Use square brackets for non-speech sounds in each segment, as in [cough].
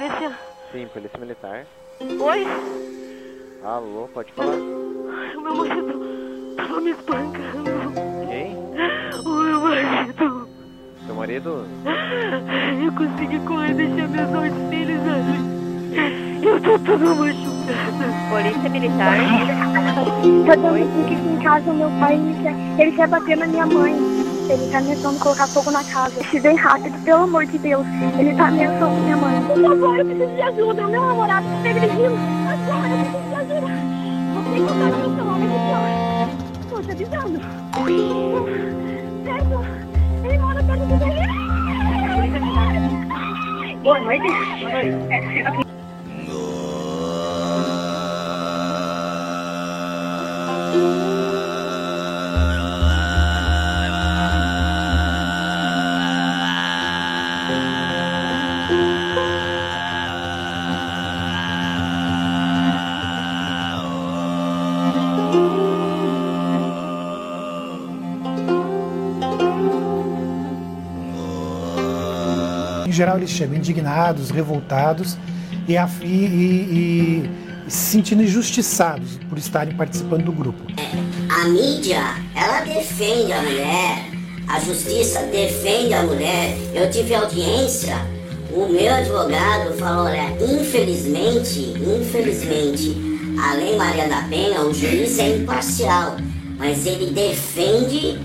polícia. Sim, polícia militar. Oi? Alô, pode falar? O meu marido tava me espancando. Quem? O meu marido. Seu marido? Eu consegui correr e deixar meus dois filhos ali. Eu tô toda machucada. Polícia Militar. Tô dando aqui em casa, meu pai, ele quer, ele quer bater na minha mãe. Ele tá ameaçando colocar fogo na casa. Se vem rápido, pelo amor de Deus. Ele tá ameaçando minha mãe. Por favor, eu preciso de ajuda. Meu namorado tá agredindo. Agora, eu preciso de ajuda. Você tem contato no celular aqui, ó. Tô te avisando. Perto. Ele mora perto do Boa noite. Boa noite. Geral, eles chegam indignados, revoltados e, e- e- e se sentindo injustiçados por estarem participando do grupo. A mídia, ela defende a mulher, a justiça defende a mulher. Eu tive audiência, o meu advogado falou, olha, infelizmente, infelizmente, a Lei Maria da Penha, o juiz é imparcial, mas ele defende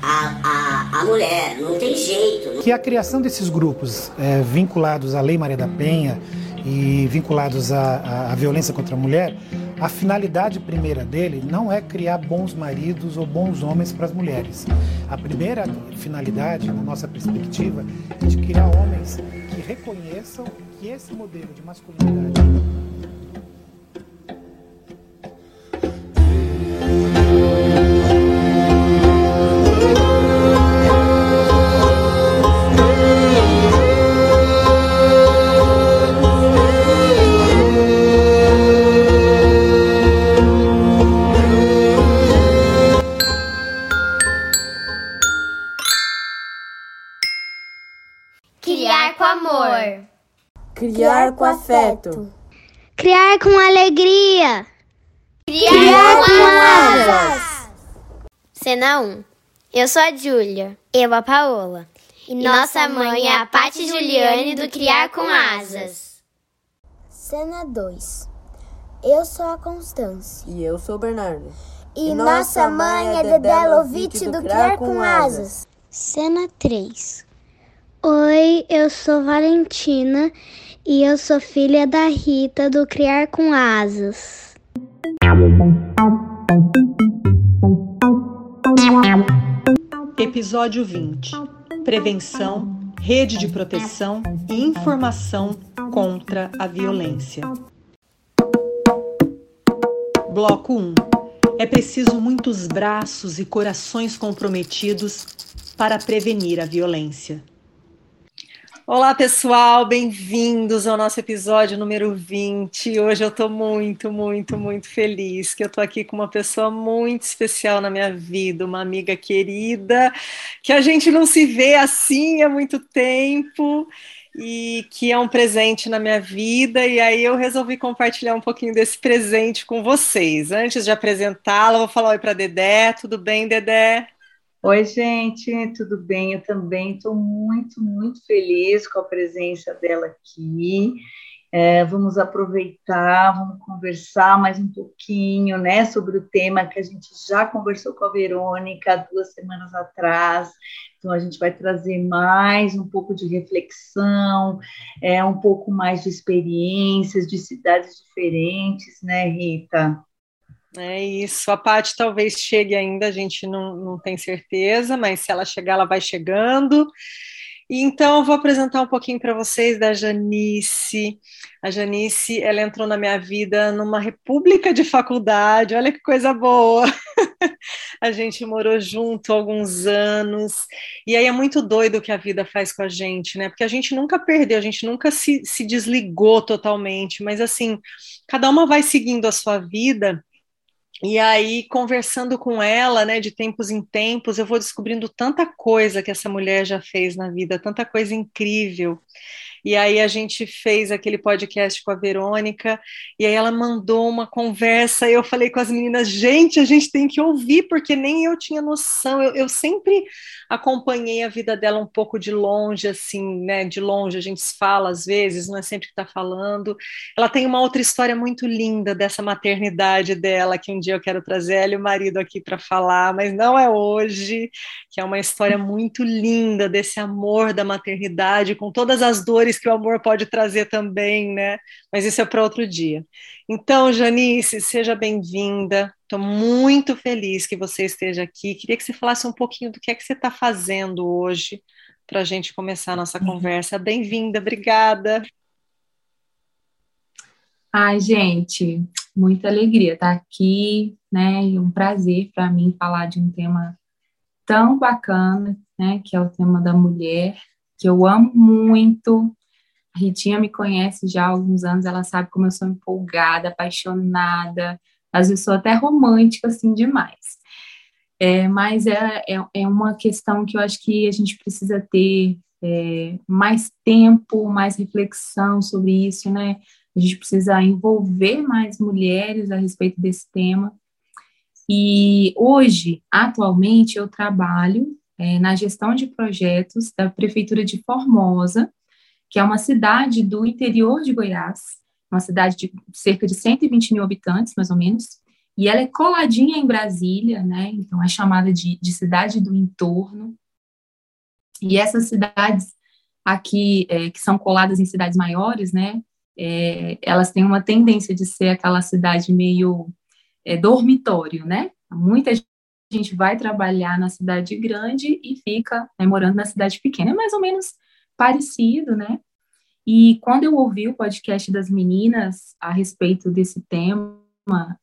a, a, a mulher, não tem jeito. Que a criação desses grupos eh, vinculados à Lei Maria da Penha e vinculados à, à- à violência contra a mulher, a finalidade primeira dele não é criar bons maridos ou bons homens para as mulheres. A primeira finalidade, na nossa perspectiva, é de criar homens que reconheçam que esse modelo de masculinidade afeto. Criar com alegria. Criar, com asas. Cena 1. Eu sou a Júlia. Eu a Paola. E, nossa mãe é a Paty Juliane do Criar com Asas. Cena 2. Eu sou a Constância. E eu sou o Bernardo. E, nossa mãe é Dedé Lovitch do Criar com Asas. Cena 3. Oi, eu sou Valentina e eu sou filha da Rita do Criar com Asas. Episódio 20. Prevenção, rede de proteção e informação contra a violência. Bloco 1. É preciso muitos braços e corações comprometidos para prevenir a violência. Olá, pessoal, bem-vindos ao nosso episódio número 20. Hoje eu estou muito, muito, muito feliz que eu estou aqui com uma pessoa muito especial na minha vida, uma amiga querida, que a gente não se vê assim há muito tempo e que é um presente na minha vida, e aí eu resolvi compartilhar um pouquinho desse presente com vocês. Antes de apresentá-la, vou falar oi para Dedé. Tudo bem, Dedé? Oi, gente, tudo bem? Eu também estou muito, muito feliz com a presença dela aqui. É, vamos aproveitar, vamos conversar mais um pouquinho, né, sobre o tema que a gente já conversou com a Verônica duas semanas atrás. Então, a gente vai trazer mais um pouco de reflexão, é, um pouco mais de experiências de cidades diferentes, né, Rita? É isso. A Paty talvez chegue ainda, a gente não, não tem certeza, mas se ela chegar, ela vai chegando. E então eu vou apresentar um pouquinho para vocês da Janice. A Janice, ela entrou na minha vida numa república de faculdade. Olha que coisa boa. [laughs] a gente morou junto alguns anos. E aí é muito doido o que a vida faz com a gente, né? Porque a gente nunca perdeu, a gente nunca se, se desligou totalmente, mas assim, cada uma vai seguindo a sua vida. E aí, conversando com ela, né, de tempos em tempos, eu vou descobrindo tanta coisa que essa mulher já fez na vida, tanta coisa incrível. E aí a gente fez aquele podcast com a Verônica, e aí ela mandou uma conversa, e eu falei com as meninas, gente, a gente tem que ouvir, porque nem eu tinha noção, eu, eu sempre acompanhei a vida dela um pouco de longe, assim, né, de longe, a gente fala às vezes, não é sempre que está falando, ela tem uma outra história muito linda dessa maternidade dela, que um dia eu quero trazer ela e o marido aqui para falar, mas não é hoje, que é uma história muito linda desse amor da maternidade, com todas as dores que o amor pode trazer também, né? Mas isso é para outro dia. Então, Janice, seja bem-vinda. Estou muito feliz que você esteja aqui. Queria que você falasse um pouquinho do que é que você está fazendo hoje para a gente começar a nossa uhum. conversa. Bem-vinda, obrigada. Ai, gente, muita alegria estar aqui, né? E um prazer para mim falar de um tema tão bacana, né? Que é o tema da mulher, que eu amo muito. Ritinha me conhece já há alguns anos, ela sabe como eu sou empolgada, apaixonada, às vezes sou até romântica, assim, demais. É, mas é, é, é, uma questão que eu acho que a gente precisa ter é, mais tempo, mais reflexão sobre isso, né? A gente precisa envolver mais mulheres a respeito desse tema. E hoje, atualmente, eu trabalho é, na gestão de projetos da Prefeitura de Formosa, que é uma cidade do interior de Goiás, uma cidade de cerca de 120 mil habitantes, mais ou menos, e ela é coladinha em Brasília, né? Então é chamada de, de cidade do entorno. E essas cidades aqui, é, que são coladas em cidades maiores, né? É, elas têm uma tendência de ser aquela cidade meio é, dormitório, né? Muita gente vai trabalhar na cidade grande e fica né, morando na cidade pequena. É mais ou menos parecido, né? E quando eu ouvi o podcast das meninas a respeito desse tema,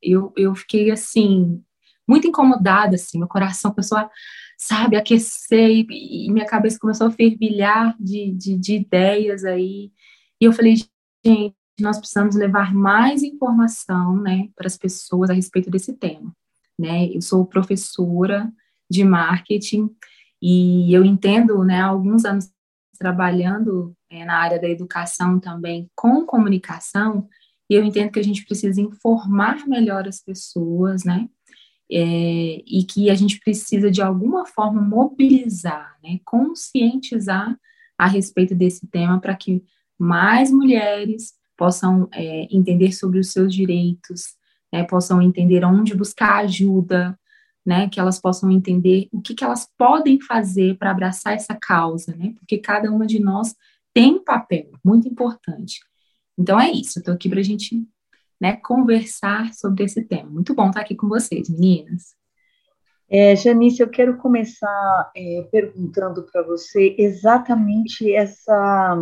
eu, eu fiquei assim, muito incomodada, assim, meu coração começou a, sabe, aquecer e, e minha cabeça começou a fervilhar de, de, de ideias aí. E eu falei, gente, nós precisamos levar mais informação, né, para as pessoas a respeito desse tema né? Eu sou professora de marketing e eu entendo, né, há alguns anos trabalhando é, na área da educação também com comunicação, e eu entendo que a gente precisa informar melhor as pessoas, né? É, e que a gente precisa de alguma forma mobilizar, né, conscientizar a respeito desse tema para que mais mulheres possam é, entender sobre os seus direitos, né, possam entender onde buscar ajuda, né, que elas possam entender o que, que elas podem fazer para abraçar essa causa, né, porque cada uma de nós tem um papel muito importante. Então é isso, estou aqui para a gente né, conversar sobre esse tema. Muito bom estar aqui com vocês, meninas. É, Janice, eu quero começar é, perguntando para você exatamente essa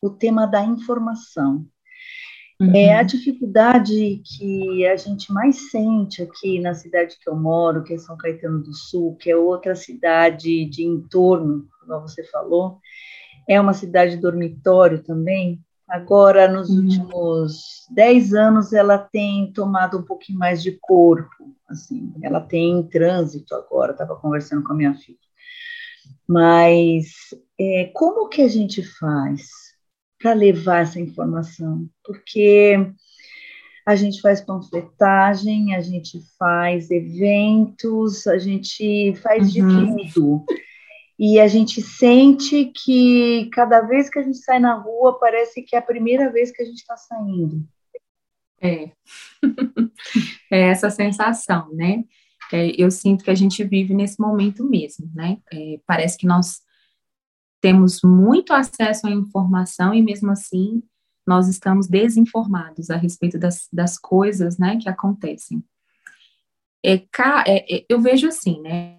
o tema da informação. Uhum. É a dificuldade que a gente mais sente aqui na cidade que eu moro, que é São Caetano do Sul, que é outra cidade de entorno, como você falou, é uma cidade dormitório também. Agora, nos uhum. últimos dez anos, ela tem tomado um pouquinho mais de corpo, assim, ela tem trânsito agora, estava conversando com a minha filha. Mas é, como que a gente faz para levar essa informação, porque a gente faz panfletagem, a gente faz eventos, a gente faz uhum. de tudo. E a gente sente que cada vez que a gente sai na rua, parece que é a primeira vez que a gente está saindo. É. [laughs] é essa sensação, né? É, eu sinto que a gente vive nesse momento mesmo, né? É, parece que nós temos muito acesso à informação e mesmo assim nós estamos desinformados a respeito das, das coisas, né, que acontecem. É, é, é, eu vejo assim, né,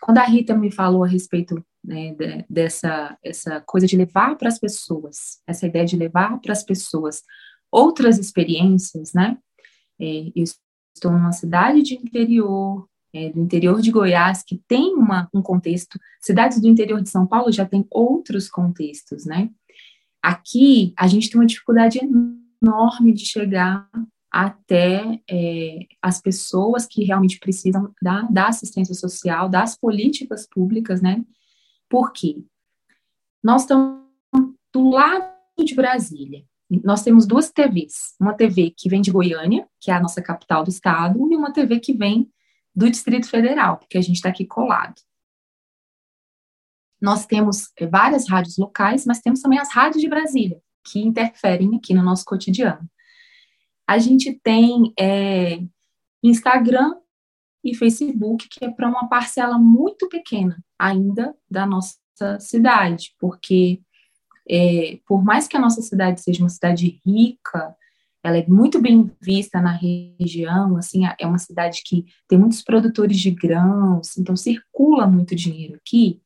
quando a Rita me falou a respeito né, de, dessa essa coisa de levar para as pessoas, essa ideia de levar para as pessoas outras experiências, né, é, eu estou numa cidade de interior, é, do interior de Goiás, que tem uma, um contexto, cidades do interior de São Paulo já tem outros contextos, né? Aqui, a gente tem uma dificuldade enorme de chegar até é, as pessoas que realmente precisam da, da assistência social, das políticas públicas, né? Por quê? Nós estamos do lado de Brasília. Nós temos duas TVs, uma TV que vem de Goiânia, que é a nossa capital do estado, e uma TV que vem do Distrito Federal, porque a gente está aqui colado. Nós temos é, várias rádios locais, mas temos também as rádios de Brasília, que interferem aqui no nosso cotidiano. A gente tem é, Instagram e Facebook, que é para uma parcela muito pequena ainda da nossa cidade, porque é, por mais que a nossa cidade seja uma cidade rica, ela é muito bem vista na região, assim, é uma cidade que tem muitos produtores de grãos, então circula muito dinheiro aqui,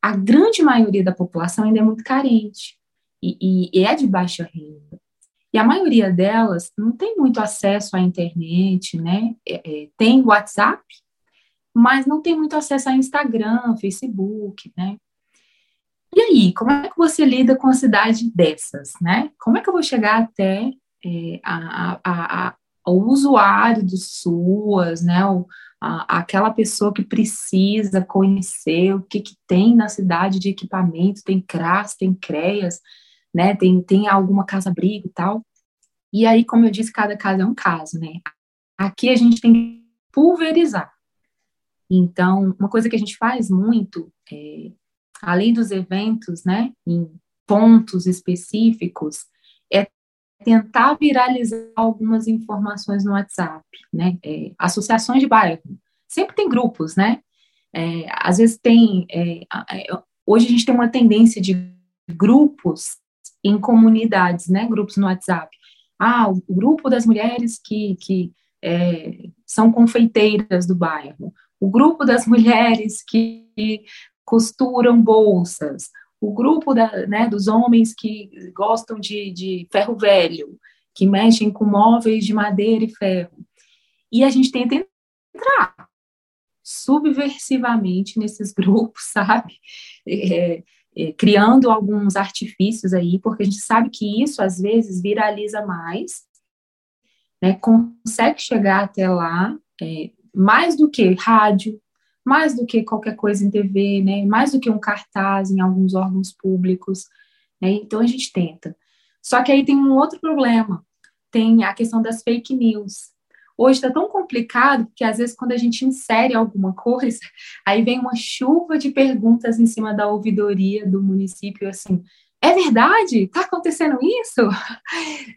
a grande maioria da população ainda é muito carente e, e é de baixa renda. E a maioria delas não tem muito acesso à internet, né? É, é, tem WhatsApp, mas não tem muito acesso a Instagram, Facebook, né? E aí, como é que você lida com a cidade dessas, né? Como é que eu vou chegar até é, a, a, a, o usuário do SUAS, né? O, aquela pessoa que precisa conhecer o que, que tem na cidade de equipamento, tem CRAS, tem CREAS, né? Tem, tem alguma casa-abrigo e tal. E aí, como eu disse, cada caso é um caso, né? Aqui a gente tem que pulverizar. Então, uma coisa que a gente faz muito, é, além dos eventos, né, em pontos específicos, tentar viralizar algumas informações no WhatsApp, né? É, associações de bairro. Sempre tem grupos, né? É, às vezes tem. É, hoje a gente tem uma tendência de grupos em comunidades, né? Grupos no WhatsApp. Ah, o grupo das mulheres que, que é, são confeiteiras do bairro, o grupo das mulheres que costuram bolsas, o grupo da, né, dos homens que gostam de, de ferro velho, que mexem com móveis de madeira e ferro. E a gente tenta entrar subversivamente nesses [laughs] grupos, sabe? É, é, criando alguns artifícios aí, porque a gente sabe que isso às vezes viraliza mais, né, consegue chegar até lá, é, mais do que rádio, mais do que qualquer coisa em TV, né, mais do que um cartaz em alguns órgãos públicos, né, então a gente tenta. Só que aí tem um outro problema, tem a questão das fake news, Hoje está tão complicado que às vezes quando a gente insere alguma coisa, [laughs] aí vem uma chuva de perguntas em cima da ouvidoria do município, assim, é verdade? Está acontecendo isso? [laughs]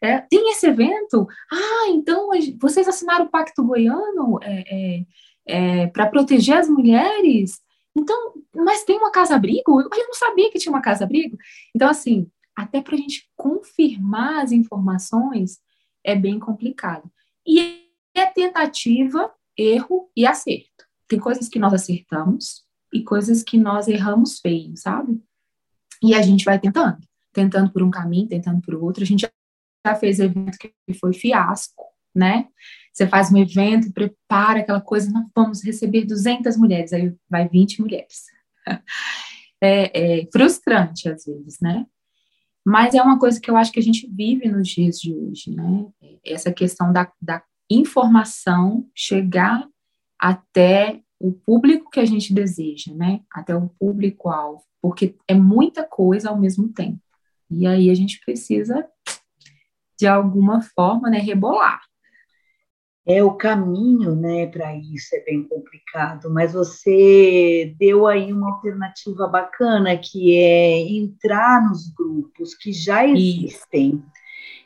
É, tem esse evento? Ah, então vocês assinaram o Pacto Goiano é, é, é para proteger as mulheres? Então, mas tem uma casa-abrigo? Eu não sabia que tinha uma casa-abrigo. Então, assim, até para a gente confirmar as informações é bem complicado. E é tentativa, erro e acerto. Tem coisas que nós acertamos e coisas que nós erramos feio, sabe? E a gente vai tentando, tentando por um caminho, tentando por outro. A gente já fez evento que foi fiasco, né? Você faz um evento, prepara aquela coisa, nós vamos receber 200 mulheres, aí vai 20 mulheres. [laughs] É, é frustrante às vezes, né? Mas é uma coisa que eu acho que a gente vive nos dias de hoje, né? Essa questão da, da informação chegar até o público que a gente deseja, né? Até o público-alvo, porque é muita coisa ao mesmo tempo. E aí a gente precisa, de alguma forma, né, rebolar. É o caminho, né, para isso é bem complicado, mas você deu aí uma alternativa bacana que é entrar nos grupos que já existem.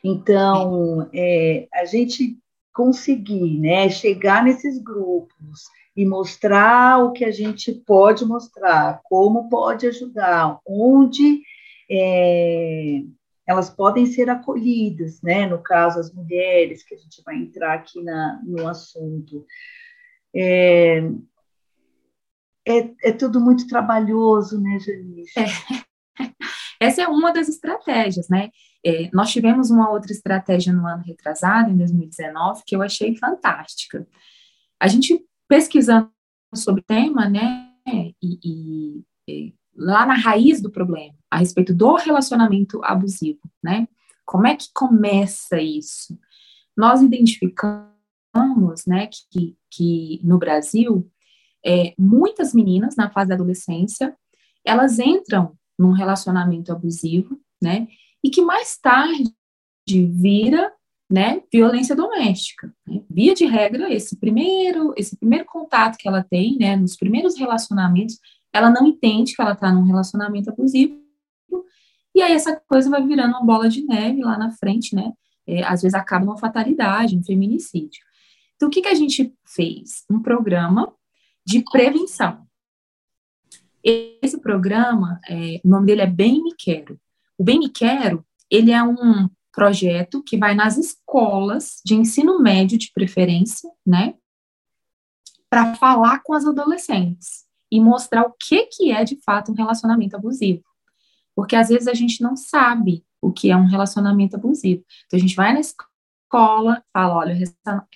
Então, é, a gente conseguir né, chegar nesses grupos e mostrar o que a gente pode mostrar, como pode ajudar, onde é, elas podem ser acolhidas, né? No caso, as mulheres, que a gente vai entrar aqui na, no assunto. É, é, é tudo muito trabalhoso, né, Janice? É. [laughs] Essa é uma das estratégias, né? É, nós tivemos uma outra estratégia no ano retrasado, em 2019, que eu achei fantástica. A gente pesquisando sobre o tema, né, e, e, lá na raiz do problema, a respeito do relacionamento abusivo, né, como é que começa isso? Nós identificamos, né, que, que no Brasil, é, muitas meninas na fase da adolescência, elas entram num relacionamento abusivo né? E que mais tarde vira, né, violência doméstica. Né? Via de regra, esse primeiro, esse primeiro contato que ela tem, né, nos primeiros relacionamentos, ela não entende que ela está num relacionamento abusivo, e aí essa coisa vai virando uma bola de neve lá na frente, né? É, às vezes acaba numa fatalidade, um feminicídio. Então, o que, que a gente fez? Um programa de prevenção. Esse programa, é, o nome dele é Bem Me Quero. O Bem Me Quero, ele é um projeto que vai nas escolas de ensino médio, de preferência, né, para falar com as adolescentes e mostrar o que, que é de fato um relacionamento abusivo. Porque às vezes a gente não sabe o que é um relacionamento abusivo. Então a gente vai na escola, fala, olha,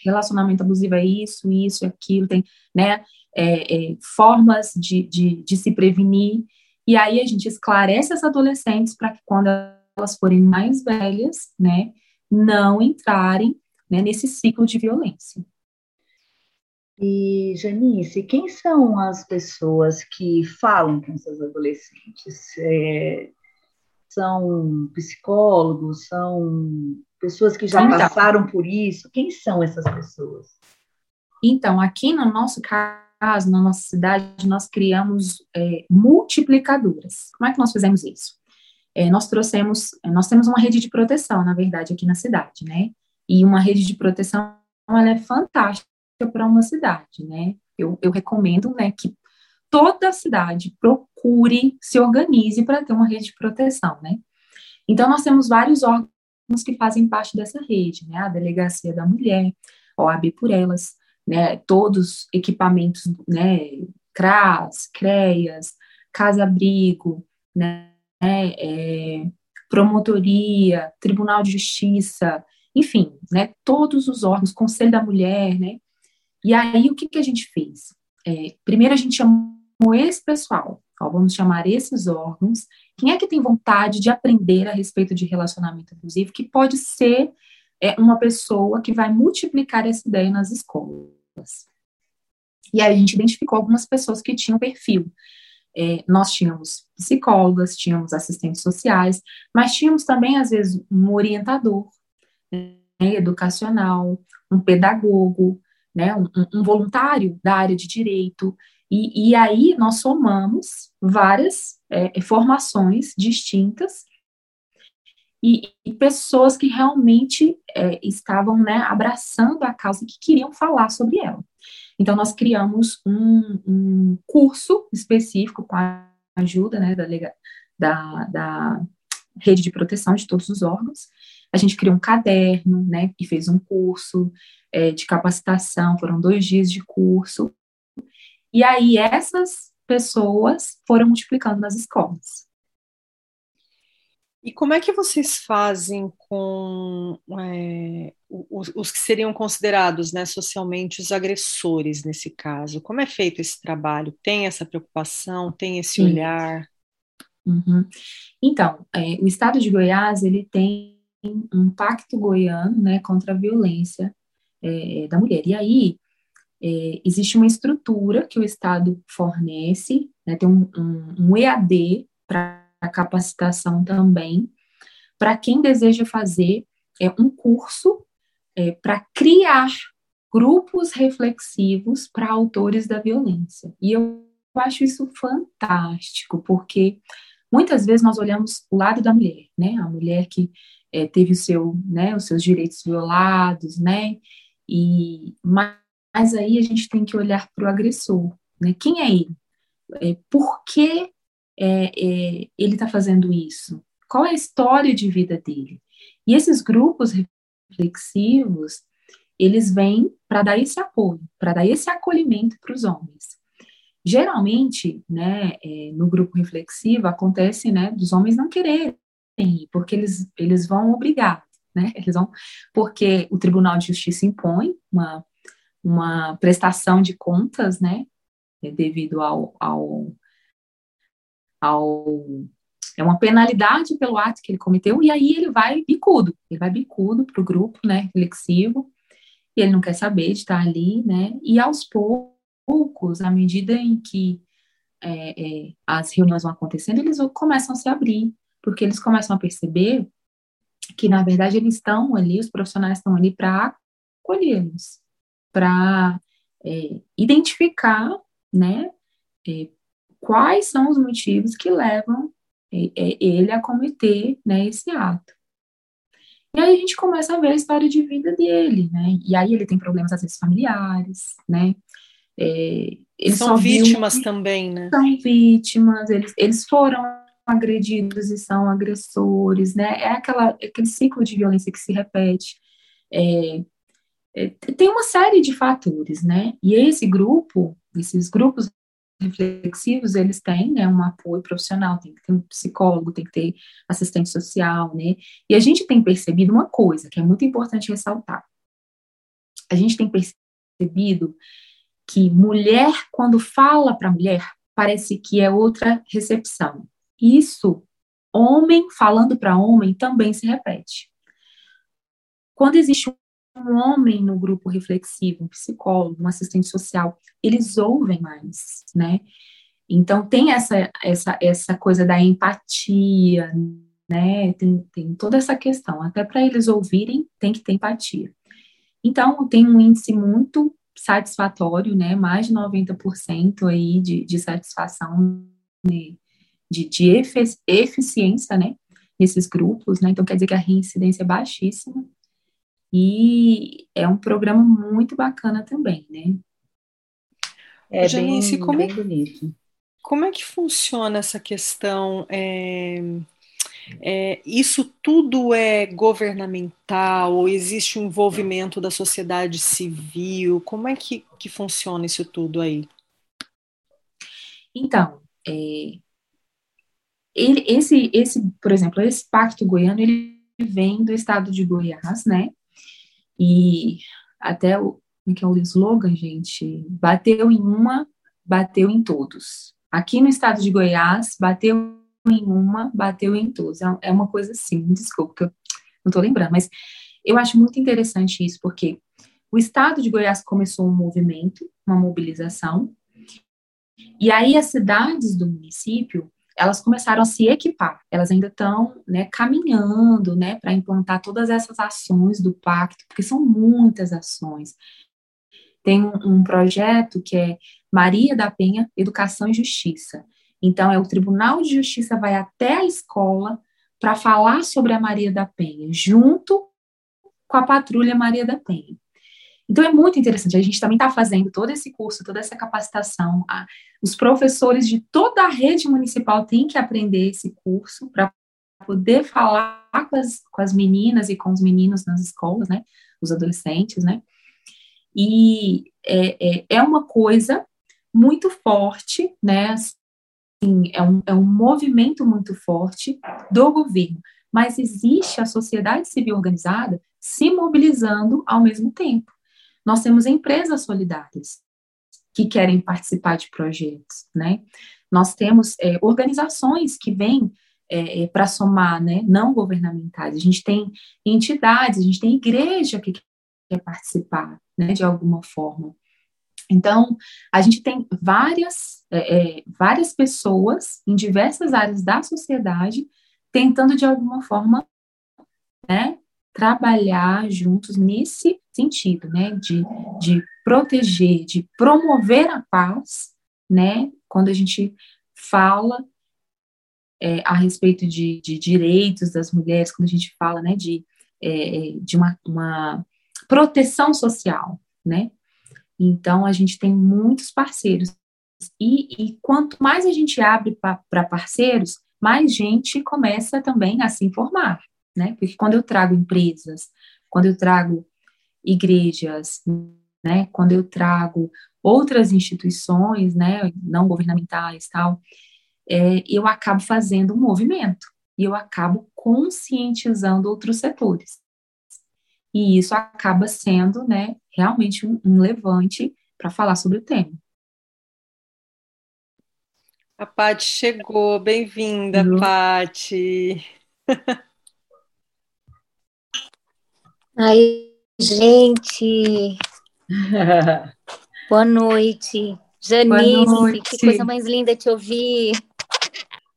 relacionamento abusivo é isso, isso, aquilo, tem, né, é, é, formas de, de, de se prevenir, e aí a gente esclarece as adolescentes para que quando elas forem mais velhas, né, não entrarem né, nesse ciclo de violência. E, Janice, quem são as pessoas que falam com essas adolescentes? É, são psicólogos, são pessoas que já então, passaram por isso? Quem são essas pessoas? Então, aqui no nosso caso, na nossa cidade, nós criamos é, multiplicadoras. Como é que nós fizemos isso? É, nós trouxemos, nós temos uma rede de proteção, na verdade, aqui na cidade, né? E uma rede de proteção, ela é fantástica para uma cidade, né? Eu, eu recomendo, né, que toda cidade procure, se organize para ter uma rede de proteção, né? Então, nós temos vários órgãos que fazem parte dessa rede, né? A Delegacia da Mulher, OAB por Elas, né? Todos equipamentos, né? CRAS, CREAS, Casa-Abrigo, né? É, promotoria, Tribunal de Justiça, enfim, né? Todos os órgãos, Conselho da Mulher, né? E aí, o que, que a gente fez? É, primeiro, a gente chamou esse pessoal, ó, vamos chamar esses órgãos. Quem é que tem vontade de aprender a respeito de relacionamento abusivo, que pode ser é, uma pessoa que vai multiplicar essa ideia nas escolas? E aí, a gente identificou algumas pessoas que tinham perfil. É, nós tínhamos psicólogas, tínhamos assistentes sociais, mas tínhamos também, às vezes, um orientador né, educacional, um pedagogo, né, um, um, voluntário da área de direito, e, e aí nós somamos várias é, formações distintas e, e, pessoas que realmente é, estavam né, abraçando a causa que queriam falar sobre ela. Então, nós criamos um, um curso específico com a ajuda né, da, da, da rede de proteção de todos os órgãos. A gente criou um caderno, né, e fez um curso é, de capacitação, foram dois dias de curso. E aí essas pessoas foram multiplicando nas escolas. E como é que vocês fazem com é, os, os, que seriam considerados né, socialmente os agressores nesse caso? Como é feito esse trabalho? Tem essa preocupação? Tem esse Sim. olhar? Uhum. Então, é, o Estado de Goiás ele tem um pacto goiano né, contra a violência é, da mulher. E aí, é, existe uma estrutura que o Estado fornece, né, tem um, um, um EAD para capacitação também, para quem deseja fazer é, um curso é, para criar grupos reflexivos para autores da violência. E eu acho isso fantástico, porque muitas vezes nós olhamos o lado da mulher, né? A mulher que é, teve o seu, né, os seus direitos violados, né? E, mas aí a gente tem que olhar para o agressor, né? Quem é ele? É, por que é, é, ele está fazendo isso? Qual é a história de vida dele? E esses grupos reflexivos, eles vêm para dar esse apoio, para dar esse acolhimento para os homens. Geralmente, né, é, no grupo reflexivo, acontece, né, dos homens não quererem ir, porque eles, eles vão obrigar né? Eles vão, porque o Tribunal de Justiça impõe uma, uma prestação de contas, né? É devido ao, ao, ao é uma penalidade pelo ato que ele cometeu, e aí ele vai bicudo, ele vai bicudo para o grupo, né, reflexivo, e ele não quer saber de estar ali, né, e aos poucos, à medida em que é, é, as reuniões vão acontecendo, eles começam a se abrir, porque eles começam a perceber que, na verdade, eles estão ali, os profissionais estão ali para acolhê-los, para é, identificar, né, é, quais são os motivos que levam é, é, ele a cometer, né, esse ato. E aí a gente começa a ver a história de vida dele, né, e aí ele tem problemas, às vezes, familiares, né, é, eles são vítimas também, né? São vítimas, eles, eles foram agredidos e são agressores, né? É aquela, aquele ciclo de violência que se repete. É, é, tem uma série de fatores, né? E esse grupo, esses grupos reflexivos, eles têm né, um apoio profissional, tem que ter um psicólogo, tem que ter assistente social, né? E a gente tem percebido uma coisa que é muito importante ressaltar. A gente tem percebido que mulher, quando fala para mulher, parece que é outra recepção. Isso, homem falando para homem, também se repete. Quando existe um homem no grupo reflexivo, um psicólogo, um assistente social, eles ouvem mais, né? Então tem essa essa essa coisa da empatia, né? Tem, tem toda essa questão. Até para eles ouvirem, tem que ter empatia. Então tem um índice muito satisfatório, né? Mais de 90% aí de, de satisfação né? De, de eficiência, né? Nesses grupos, né? Então quer dizer que a reincidência é baixíssima. E é um programa muito bacana também, né? É Janice, bem, como, bem bonito. Como é que funciona essa questão? É, é, isso tudo é governamental ou existe um envolvimento da sociedade civil? Como é que, que funciona isso tudo aí? Então, é, ele, esse, esse, por exemplo, esse pacto goiano, ele vem do estado de Goiás, né? E até o, como é que é o slogan, gente? Bateu em uma, bateu em todos. Aqui no estado de Goiás, bateu em uma, bateu em todos. É, é uma coisa assim, desculpa, não estou lembrando, mas eu acho muito interessante isso, porque o estado de Goiás começou um movimento, uma mobilização, e aí as cidades do município, elas começaram a se equipar, elas ainda estão né, caminhando né, para implantar todas essas ações do pacto, porque são muitas ações. Tem um, um projeto que é Maria da Penha Educação e Justiça. Então, é o Tribunal de Justiça vai até a escola para falar sobre a Maria da Penha, junto com a patrulha Maria da Penha. Então, é muito interessante. A gente também está fazendo todo esse curso, toda essa capacitação. Os professores de toda a rede municipal têm que aprender esse curso para poder falar com as, com as meninas e com os meninos nas escolas, né? Os adolescentes, né? E é, é, é uma coisa muito forte, né? Assim, é um, é um movimento muito forte do governo, mas existe a sociedade civil organizada se mobilizando ao mesmo tempo. Nós temos empresas solidárias que querem participar de projetos, né? Nós temos é, organizações que vêm é, é para somar, né, não governamentais. A gente tem entidades, a gente tem igreja que quer participar, né, de alguma forma. Então, a gente tem várias, é, é, várias pessoas em diversas áreas da sociedade tentando, de alguma forma, né, trabalhar juntos nesse sentido, né, de, de proteger, de promover a paz, né, quando a gente fala é, a respeito de, de, direitos das mulheres, quando a gente fala, né, de, é, de uma, uma proteção social, né, então, a gente tem muitos parceiros. E, e quanto mais a gente abre para parceiros, mais gente começa também a se informar, né? Porque quando eu trago empresas, quando eu trago igrejas, né? Quando eu trago outras instituições, né? Não governamentais, tal, é, eu acabo fazendo um movimento e eu acabo conscientizando outros setores. E isso acaba sendo, né, realmente um, um levante para falar sobre o tema. A Pati chegou, bem-vinda, uhum. Pati. [laughs] Aí, gente. [laughs] Boa noite. Janice, Boa noite. que coisa mais linda te ouvir.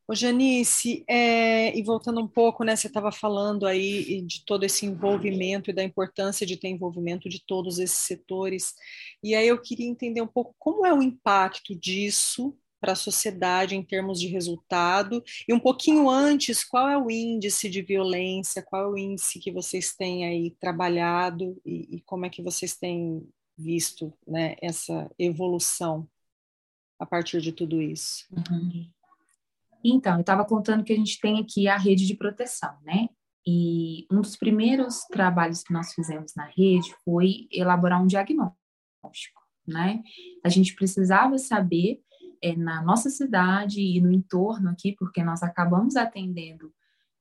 Ô Janice, é, e voltando um pouco, né, você estava falando aí de todo esse envolvimento e da importância de ter envolvimento de todos esses setores, e aí eu queria entender um pouco como é o impacto disso para a sociedade em termos de resultado, e um pouquinho antes, qual é o índice de violência, qual é o índice que vocês têm aí trabalhado e, e como é que vocês têm visto né, essa evolução a partir de tudo isso? Uhum. Então, eu estava contando que a gente tem aqui a rede de proteção, né? E um dos primeiros trabalhos que nós fizemos na rede foi elaborar um diagnóstico, né? A gente precisava saber é, na nossa cidade e no entorno aqui, porque nós acabamos atendendo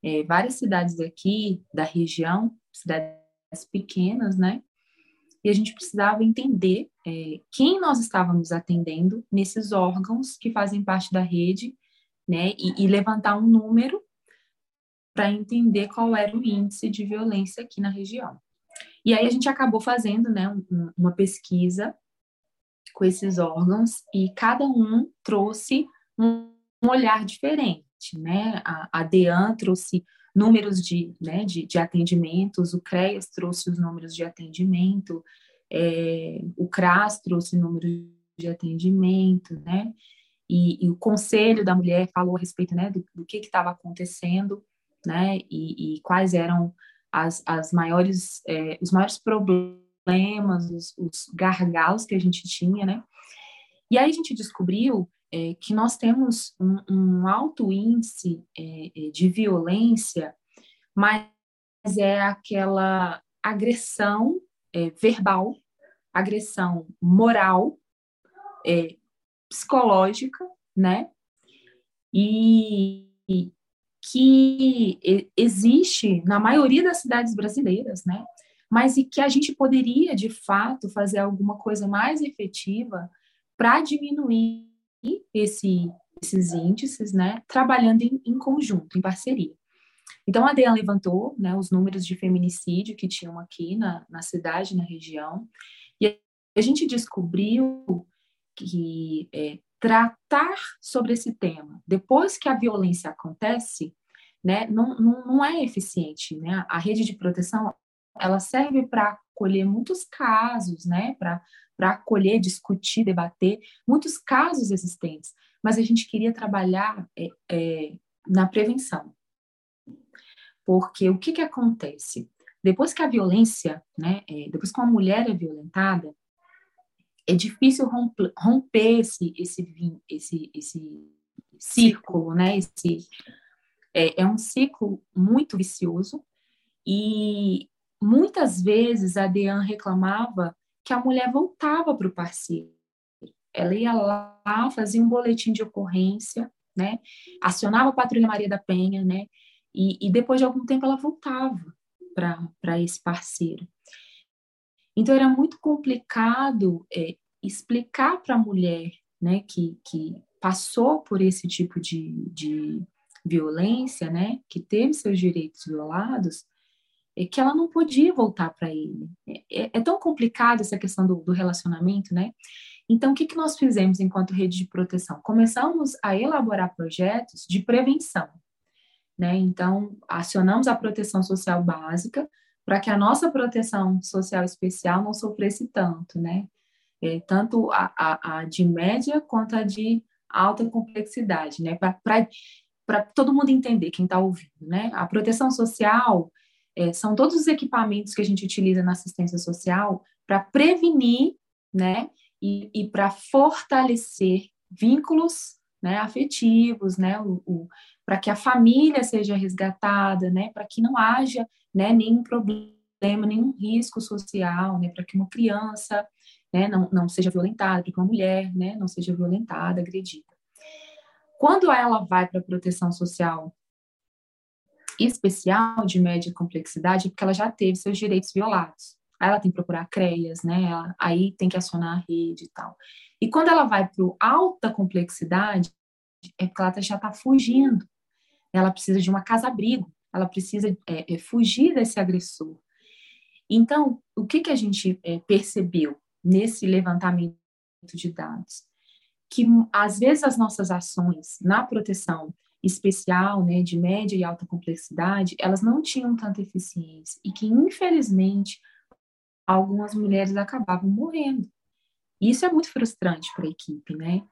é, várias cidades aqui da região, cidades pequenas, né? E a gente precisava entender é, quem nós estávamos atendendo nesses órgãos que fazem parte da rede né, e, e levantar um número para entender qual era o índice de violência aqui na região. E aí a gente acabou fazendo, né, um, uma pesquisa com esses órgãos e cada um trouxe um, olhar diferente, né? A, a DEAN trouxe números de, né, de, de, atendimentos, o CREAS trouxe os números de atendimento, é, o CRAS trouxe números de atendimento, né? e, e, o Conselho da Mulher falou a respeito né, do, do que estava acontecendo, né, e, e, quais eram as, as maiores, é, os maiores problemas, os, os, gargalos que a gente tinha, né, e aí a gente descobriu é, que nós temos um, um alto índice é, é de violência, mas é aquela agressão é, verbal, agressão moral, é, psicológica, né? E que existe na maioria das cidades brasileiras, né? Mas e que a gente poderia, de fato, fazer alguma coisa mais efetiva para diminuir esse, esses índices, né? Trabalhando em, em conjunto, em parceria. Então, a DEAN levantou né, os números de feminicídio que tinham aqui na, na cidade, na região, e a gente descobriu que é, tratar sobre esse tema depois que a violência acontece, né, não, não, não é eficiente, né? A rede de proteção ela serve para acolher muitos casos, né? Para acolher, discutir, debater muitos casos existentes, mas a gente queria trabalhar é, é, na prevenção, porque o que que acontece depois que a violência, né? É, depois que uma mulher é violentada, é difícil romper, romper esse, esse, esse, esse círculo, né? Esse, é, é um ciclo muito vicioso e muitas vezes a Dean reclamava que a mulher voltava para o parceiro. Ela ia lá, fazia um boletim de ocorrência, né? Acionava a Patrulha Maria da Penha, né? E, e depois de algum tempo ela voltava para esse parceiro. Então era muito complicado é, explicar para a mulher né, que, que passou por esse tipo de, de violência, né, que teve seus direitos violados, que ela não podia voltar para ele. É, é, é, tão complicado essa questão do, do relacionamento, né? Então, o que, que nós fizemos enquanto rede de proteção? Começamos a elaborar projetos de prevenção, né? Então, acionamos a proteção social básica para que a nossa proteção social especial não sofresse tanto, né? É, tanto a, a, a, de média quanto a de alta complexidade, né? Para todo mundo entender, quem está ouvindo, né? A proteção social é, são todos os equipamentos que a gente utiliza na assistência social para prevenir, né? E, e para fortalecer vínculos né, afetivos, né, o, o para que a família seja resgatada, né, para que não haja né, nenhum problema, nenhum risco social, né, para que uma criança né, não, não seja violentada, para que uma mulher né, não seja violentada, agredida. Quando ela vai para a proteção social especial de média complexidade, é porque ela já teve seus direitos violados. Aí ela tem que procurar CREAS, né? Ela, aí tem que acionar a rede e tal. E quando ela vai para alta complexidade, é porque ela já está fugindo. Ela precisa de uma casa-abrigo, ela precisa é, é, fugir desse agressor. Então, o que, que a gente é, percebeu nesse levantamento de dados? Que às vezes as nossas ações na proteção especial, né, de média e alta complexidade, elas não tinham tanta eficiência e que, infelizmente, algumas mulheres acabavam morrendo. Isso é muito frustrante para a equipe, né?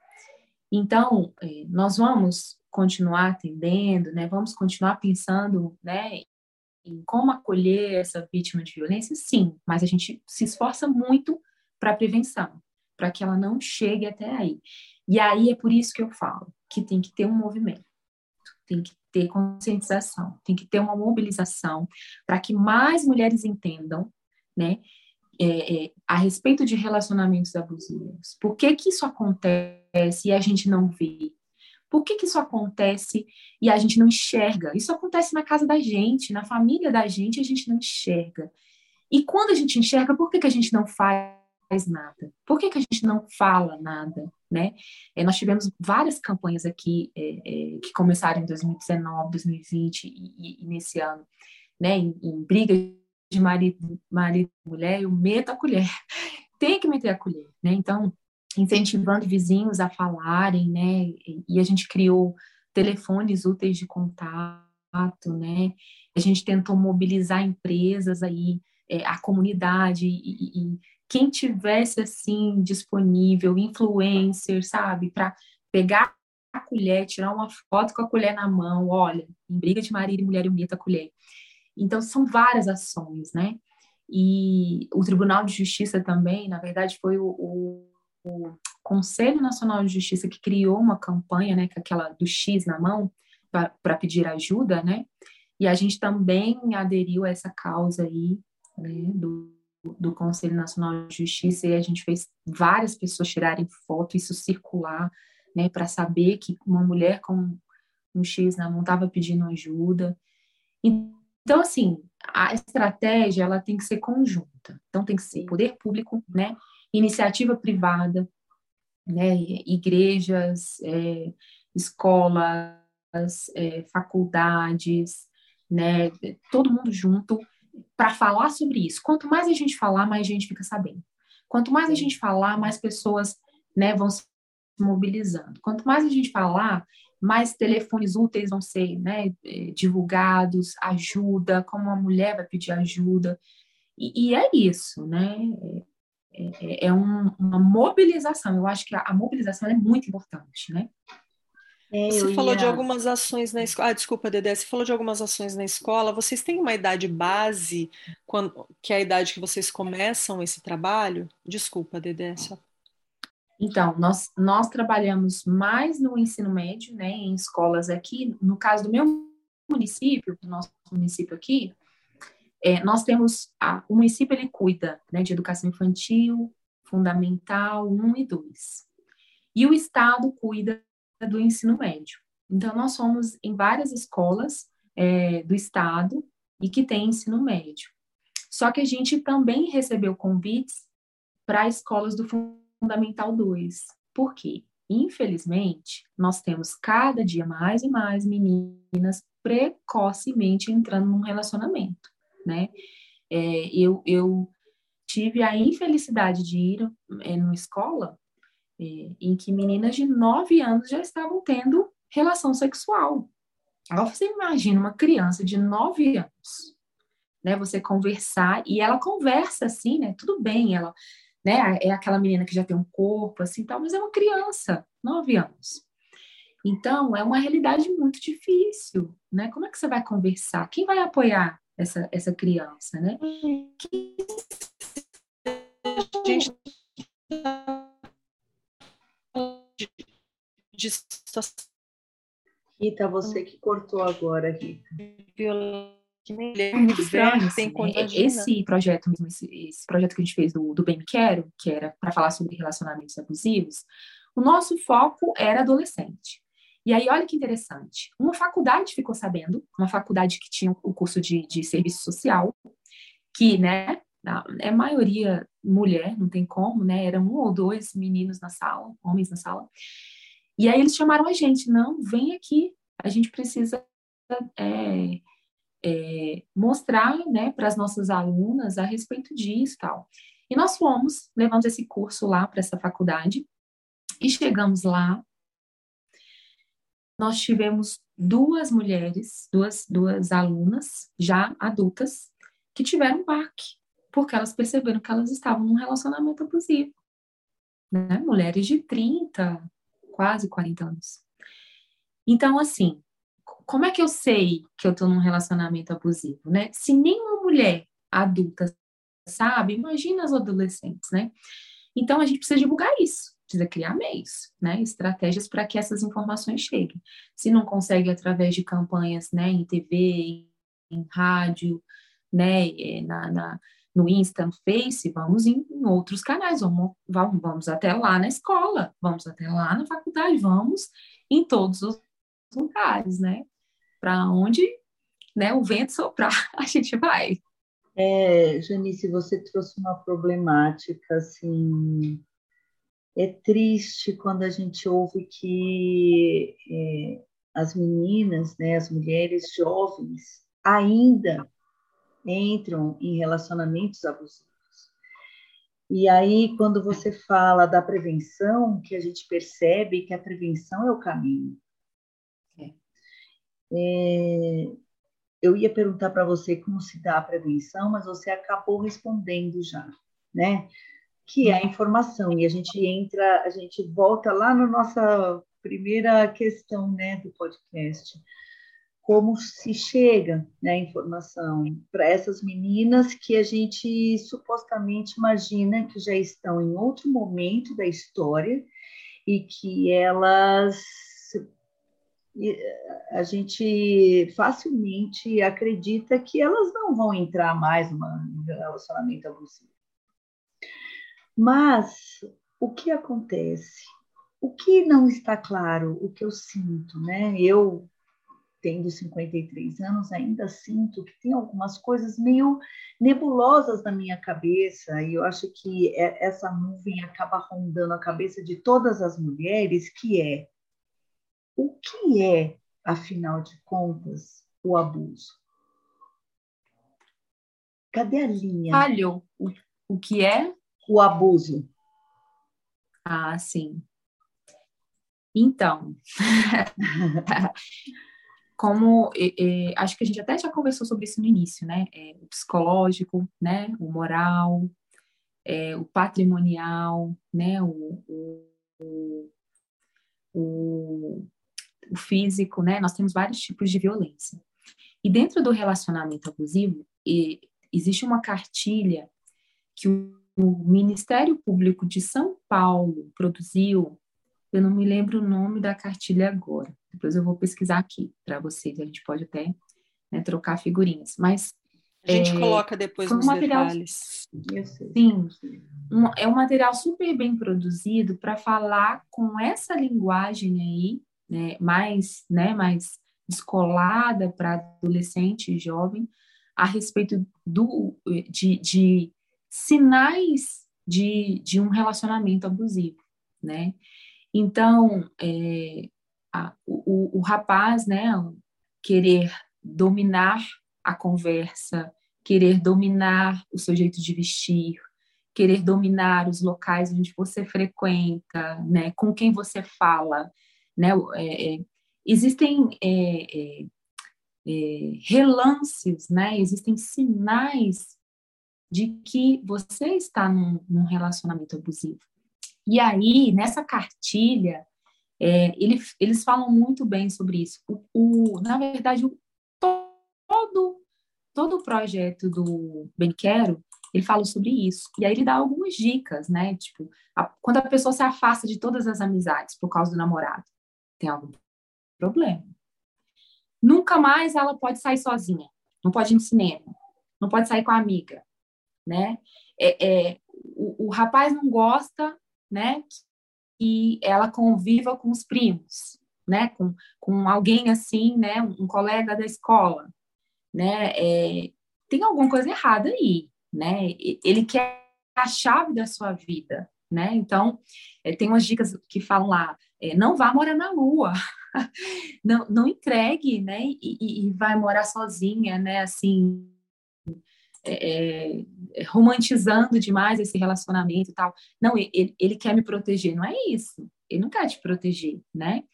Então, é, nós vamos continuar atendendo, né? Vamos continuar pensando, né? Em como acolher essa vítima de violência, sim, mas a gente se esforça muito para a prevenção, para que ela não chegue até aí. E aí é por isso que eu falo que tem que ter um movimento, tem que ter conscientização, tem que ter uma mobilização para que mais mulheres entendam, né, é, é, a respeito de relacionamentos abusivos. Por que que isso acontece e a gente não vê? Por que que isso acontece e a gente não enxerga? Isso acontece na casa da gente, na família da gente, a gente não enxerga. E quando a gente enxerga, por que que a gente não faz nada? Por que, que a gente não fala nada? Né? É, nós tivemos várias campanhas aqui é, é, que começaram em 2019, 2020 e, e nesse ano, né? em, em briga de marido, marido e mulher, eu meto a colher. [laughs] Tem que meter a colher, né? Então, incentivando vizinhos a falarem, né? E, e a gente criou telefones úteis de contato, né? A gente tentou mobilizar empresas aí, é, a comunidade e, e, quem tivesse assim disponível, influencer, sabe, para pegar a colher, tirar uma foto com a colher na mão, olha, em briga de marido e mulher eu a colher. Então, são várias ações, né? E o Tribunal de Justiça também, na verdade, foi o, o, o Conselho Nacional de Justiça que criou uma campanha, né, com aquela do X na mão, para pedir ajuda, né? E a gente também aderiu a essa causa aí, né, do, do Conselho Nacional de Justiça, e a gente fez várias pessoas tirarem foto, isso circular, né, para saber que uma mulher com um X na mão estava pedindo ajuda. Então, assim, a estratégia ela tem que ser conjunta. Então, tem que ser poder público, né, iniciativa privada, né, igrejas, é, escolas, é, faculdades, né, todo mundo junto para falar sobre isso. Quanto mais a gente falar, mais a gente fica sabendo. Quanto mais a gente falar, mais pessoas né, vão se mobilizando. Quanto mais a gente falar, mais telefones úteis vão ser né, eh, divulgados, ajuda, como a mulher vai pedir ajuda. E, e é isso, né? É, é, é um, uma mobilização. Eu acho que a, a mobilização é muito importante, né? É, você falou ia... de algumas ações na escola. Ah, desculpa, Dedé, você falou de algumas ações na escola. Vocês têm uma idade base, quando... que é a idade que vocês começam esse trabalho? Desculpa, Dedé. Só... Então, nós, nós trabalhamos mais no ensino médio, né, em escolas aqui. No caso do meu município, do nosso município aqui, é, nós temos, a, o município ele cuida né, de educação infantil, fundamental, 1 e 2. E o Estado cuida do ensino médio. Então, nós somos em várias escolas é, do estado e que tem ensino médio. Só que a gente também recebeu convites para escolas do Fundamental 2. Por quê? Infelizmente, nós temos cada dia mais e mais meninas precocemente entrando num relacionamento, né? É, eu, eu tive a infelicidade de ir é, numa escola é, em que meninas de 9 anos já estavam tendo relação sexual. Agora você imagina uma criança de 9 anos, né? Você conversar e ela conversa assim, né? Tudo bem, ela, né? É aquela menina que já tem um corpo assim, tal, mas é uma criança, 9 anos. Então, é uma realidade muito difícil, né? Como é que você vai conversar? Quem vai apoiar essa, essa criança, né? Que... Gente de situação. Rita, você que cortou agora, Rita. É muito estranho, né? Esse projeto mesmo, esse, esse, projeto que a gente fez do, do Bem Me Quero, que era para falar sobre relacionamentos abusivos, o nosso foco era adolescente. E aí, olha que interessante, uma faculdade ficou sabendo, uma faculdade que tinha o curso de, de serviço social, que, né, é maioria mulher, não tem como, né? Eram um ou dois meninos na sala, homens na sala. E aí eles chamaram a gente, não, vem aqui, a gente precisa é, é, mostrar, né, para as nossas alunas a respeito disso, tal. E nós fomos, levamos esse curso lá para essa faculdade e chegamos lá nós tivemos duas mulheres, duas, duas alunas já adultas, que tiveram baque, porque elas perceberam que elas estavam num relacionamento abusivo. Né? Mulheres de 30, quase 40 anos. Então, assim, como é que eu sei que eu estou num relacionamento abusivo, né? Se nenhuma mulher adulta sabe, imagina as adolescentes, né? Então, a gente precisa divulgar isso precisa criar meios, né, estratégias para que essas informações cheguem. Se não consegue através de campanhas, né, em TV, em rádio, né, é, na, na no Insta, no Face, vamos em, em outros canais, vamos, vamos, vamos até lá na escola, vamos até lá na faculdade, vamos em todos os lugares, né, para onde, né, o vento soprar, [laughs] a gente vai. É, Janice, você trouxe uma problemática, assim, é triste quando a gente ouve que é, as meninas, né, as mulheres jovens, ainda entram em relacionamentos abusivos. E aí, quando você fala da prevenção, que a gente percebe que a prevenção é o caminho. É. É, eu ia perguntar para você como se dá a prevenção, mas você acabou respondendo já, né? que é a informação. E a gente entra, a gente volta lá na nossa primeira questão né, do podcast. Como se chega né, a informação para essas meninas que a gente supostamente imagina que já estão em outro momento da história e que elas a gente facilmente acredita que elas não vão entrar mais num relacionamento abusivo. Mas o que acontece? O que não está claro, o que eu sinto, né? Eu, tendo 53 anos, ainda sinto que tem algumas coisas meio nebulosas na minha cabeça, e eu acho que é, essa nuvem acaba rondando a cabeça de todas as mulheres, que é o que é, afinal de contas, o abuso? Cadê a linha? Falho. O, o que é? o abuso? Ah, sim. Então, [laughs] como acho que a gente até já conversou sobre isso no início, né? É, o psicológico, né? O moral, é, o patrimonial, né? O, o, o, o físico, né? Nós temos vários tipos de violência. E dentro do relacionamento abusivo, existe uma cartilha que o o Ministério Público de São Paulo produziu, eu não me lembro o nome da cartilha agora, depois eu vou pesquisar aqui para vocês, a gente pode até né, trocar figurinhas, mas... A gente é, coloca depois nos material, detalhes. Sim, um, é um material super bem produzido para falar com essa linguagem aí, né, mais, né, mais descolada para adolescente e jovem, a respeito do, de, de sinais de, de um relacionamento abusivo, né? Então, é, a, o, o rapaz, né, querer dominar a conversa, querer dominar o seu jeito de vestir, querer dominar os locais onde você frequenta, né, com quem você fala, né, é, é, existem é, é, é relances, né, existem sinais de que você está num, num relacionamento abusivo. E aí, nessa cartilha, é, ele, eles falam muito bem sobre isso. O, o na verdade, o, todo, todo o projeto do Bem Quero, ele fala sobre isso. E aí ele dá algumas dicas, né? Tipo, a, quando a pessoa se afasta de todas as amizades por causa do namorado, tem algum problema. Nunca mais ela pode sair sozinha, não pode ir no cinema, não pode sair com a amiga, né? É, é o, o, rapaz não gosta, né, que ela conviva com os primos, né, com, com alguém assim, né, um, colega da escola, né? É, tem alguma coisa errada aí, né? Ele quer a chave da sua vida, né? Então, é, tem umas dicas que falam lá, é, não vá morar na lua, [laughs] não, não entregue, né? E, e, vai morar sozinha, né? Assim, é, é, romantizando demais esse relacionamento e tal. Não, ele, ele quer me proteger, não é isso. Ele não quer te proteger, né?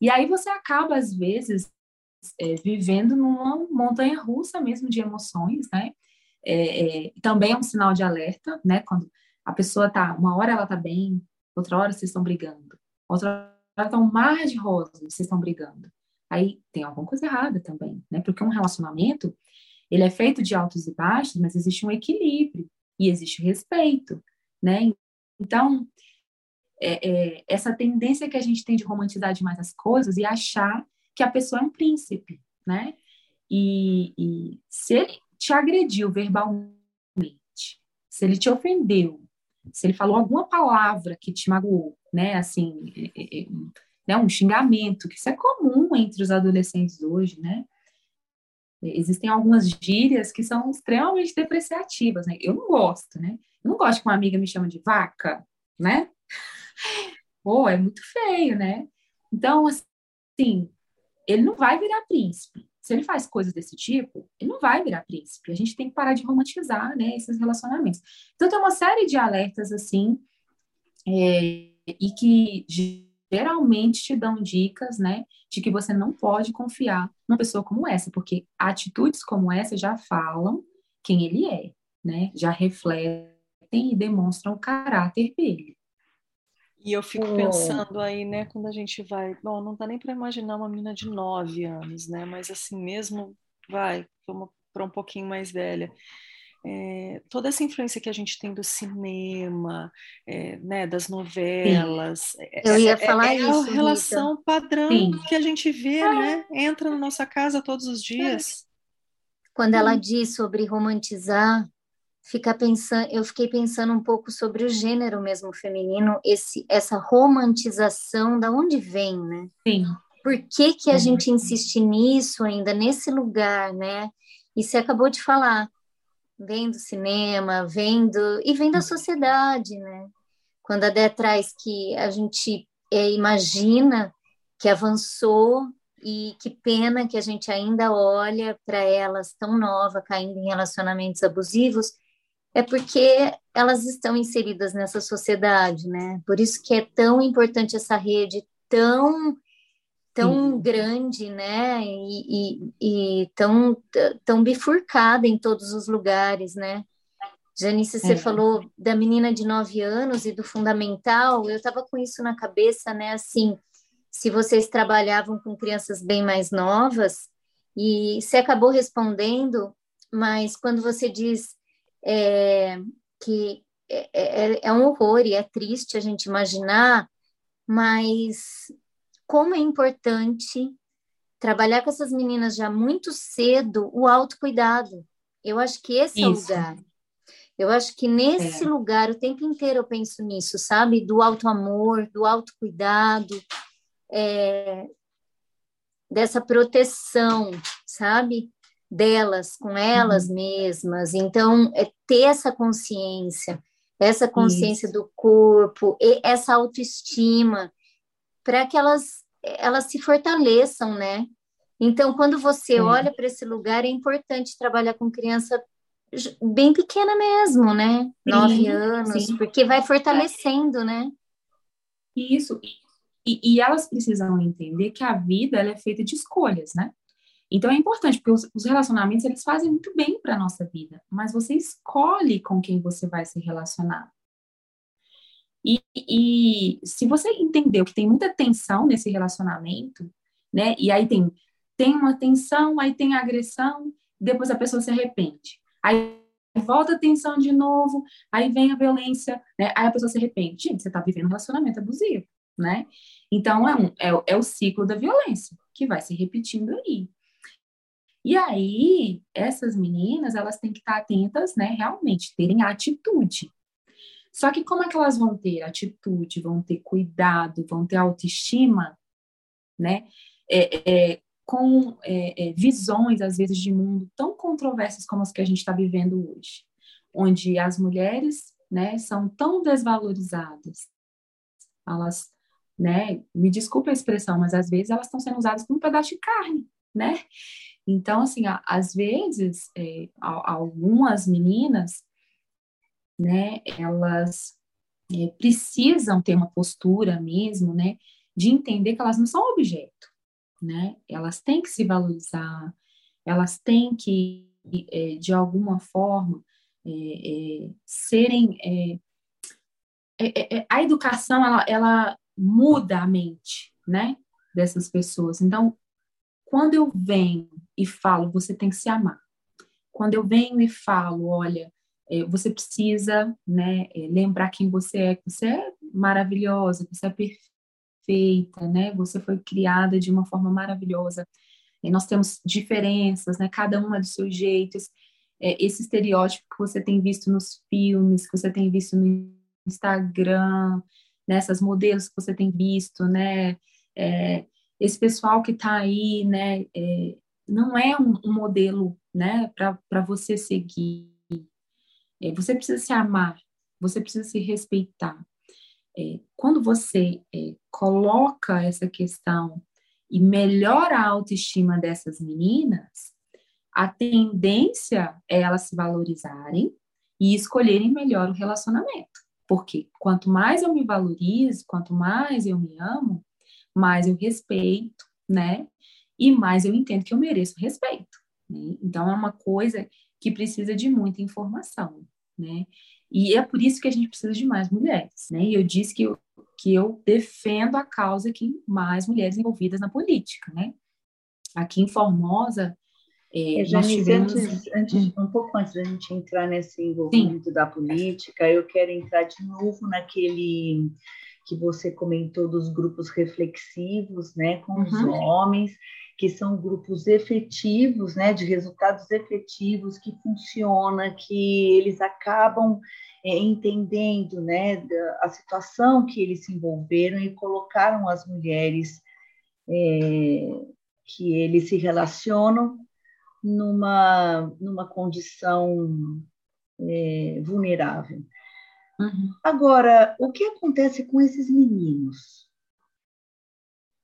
E aí você acaba, às vezes, é, vivendo numa montanha russa mesmo de emoções, né? É, é, também é um sinal de alerta, né? Quando a pessoa tá, uma hora ela tá bem, outra hora vocês estão brigando, outra hora tá um mar de rosas, vocês estão brigando. Aí tem alguma coisa errada também, né? Porque um relacionamento, ele é feito de altos e baixos, mas existe um equilíbrio e existe respeito, né? Então, é, é, essa tendência que a gente tem de romantizar demais as coisas e achar que a pessoa é um príncipe, né? E, e se ele te agrediu verbalmente, se ele te ofendeu, se ele falou alguma palavra que te magoou, né? Assim, é, é, é, né? um xingamento, que isso é comum entre os adolescentes hoje, né? Existem algumas gírias que são extremamente depreciativas, né? Eu não gosto, né? Eu não gosto que uma amiga me chama de vaca, né? [laughs] Pô, é muito feio, né? Então, assim, ele não vai virar príncipe. Se ele faz coisas desse tipo, ele não vai virar príncipe. A gente tem que parar de romantizar, né, esses relacionamentos. Então, tem uma série de alertas, assim, é, e que geralmente te dão dicas, né, de que você não pode confiar numa pessoa como essa, porque atitudes como essa já falam quem ele é, né, já refletem e demonstram o caráter dele. E eu fico pensando aí, né, quando a gente vai. Bom, não dá nem para imaginar uma menina de nove anos, né? Mas assim mesmo, vai, vamos para um pouquinho mais velha. É, toda essa influência que a gente tem do cinema, é, né, das novelas. É, eu ia falar é, isso. É a relação Rita. padrão Sim. que a gente vê, né? Entra na nossa casa todos os dias. Quando ela Hum. diz sobre romantizar, fica pensando, eu fiquei pensando um pouco sobre o gênero mesmo feminino, esse, essa romantização, da onde vem, né? Sim. Por que que a Uhum. gente insiste nisso ainda, nesse lugar, né? E você acabou de falar, vem do cinema, vem do, e vem da sociedade, né? Quando a Dé traz que a gente é, imagina que avançou e que pena que a gente ainda olha para elas tão nova caindo em relacionamentos abusivos, é porque elas estão inseridas nessa sociedade, né? Por isso que é tão importante essa rede tão tão grande, né? E, e, e tão tão bifurcada em todos os lugares, né? Janice, você É. falou da menina de nove anos e do fundamental. Eu estava com isso na cabeça, né? Assim, se vocês trabalhavam com crianças bem mais novas, e você acabou respondendo, mas quando você diz é, que é, é, é um horror e é triste a gente imaginar, mas como é importante trabalhar com essas meninas já muito cedo o autocuidado. Eu acho que esse é o Isso. lugar. Eu acho que nesse É. lugar, o tempo inteiro eu penso nisso, sabe? Do auto-amor, do autocuidado, é, dessa proteção, sabe? Delas, com elas mesmas. Então, é ter essa consciência, essa consciência do corpo, e essa autoestima, para que elas, elas se fortaleçam, né? Então, quando você É. olha para esse lugar, é importante trabalhar com criança bem pequena mesmo, né? Nove Sim, anos, sim. porque vai fortalecendo, né? Isso. E, e elas precisam entender que a vida ela é feita de escolhas, né? Então é importante, porque os, os relacionamentos eles fazem muito bem para a nossa vida, mas você escolhe com quem você vai se relacionar. E, e se você entendeu que tem muita tensão nesse relacionamento, né? E aí tem, tem uma tensão, aí tem agressão, depois a pessoa se arrepende. Aí volta a tensão de novo, aí vem a violência, né? Aí a pessoa se arrepende. Gente, você está vivendo um relacionamento abusivo, né? Então é, um, é, é o ciclo da violência que vai se repetindo aí. E aí, essas meninas, elas têm que estar atentas, né, realmente, terem atitude. Só que como é que elas vão ter atitude, vão ter cuidado, vão ter autoestima, né, é, é, com é, é, visões, às vezes, de mundo tão controversas como as que a gente está vivendo hoje, onde as mulheres, né, são tão desvalorizadas, elas, né, me desculpe a expressão, mas às vezes elas estão sendo usadas como um pedaço de carne, né, então, assim, às vezes, é, algumas meninas, né, elas é, precisam ter uma postura mesmo, né, de entender que elas não são objeto, né? Elas têm que se valorizar, elas têm que, é, de alguma forma, é, é, serem. É, é, a educação, ela, ela muda a mente, né? Dessas pessoas. Então, quando eu venho e falo, você tem que se amar. Quando eu venho e falo, olha, você precisa né, lembrar quem você é, que você é maravilhosa, que você é perfeita, né? Você foi criada de uma forma maravilhosa. E nós temos diferenças, né? Cada uma dos seus jeitos. É, esse estereótipo que você tem visto nos filmes, que você tem visto no Instagram, nessas né? modelos que você tem visto, né? É, esse pessoal que está aí, né? É, não é um, um modelo, né? Para você seguir. É, você precisa se amar, você precisa se respeitar. É, quando você é, coloca essa questão e melhora a autoestima dessas meninas, a tendência é elas se valorizarem e escolherem melhor o relacionamento. Porque quanto mais eu me valorizo, quanto mais eu me amo, mais eu respeito, né? E mais eu entendo que eu mereço respeito. Né? Então é uma coisa que precisa de muita informação, né? E é por isso que a gente precisa de mais mulheres, né? E eu disse que eu, que eu defendo a causa que mais mulheres envolvidas na política, né? Aqui em Formosa, é, é Janice, tivemos... antes, antes, um pouco antes da gente entrar nesse envolvimento Sim. da política, eu quero entrar de novo naquele que você comentou dos grupos reflexivos, né, com uhum. os homens, que são grupos efetivos, né, de resultados efetivos, que funciona, que eles acabam é, entendendo, né, a situação que eles se envolveram e colocaram as mulheres é, que eles se relacionam numa, numa condição é, vulnerável. Uhum. Agora, o que acontece com esses meninos?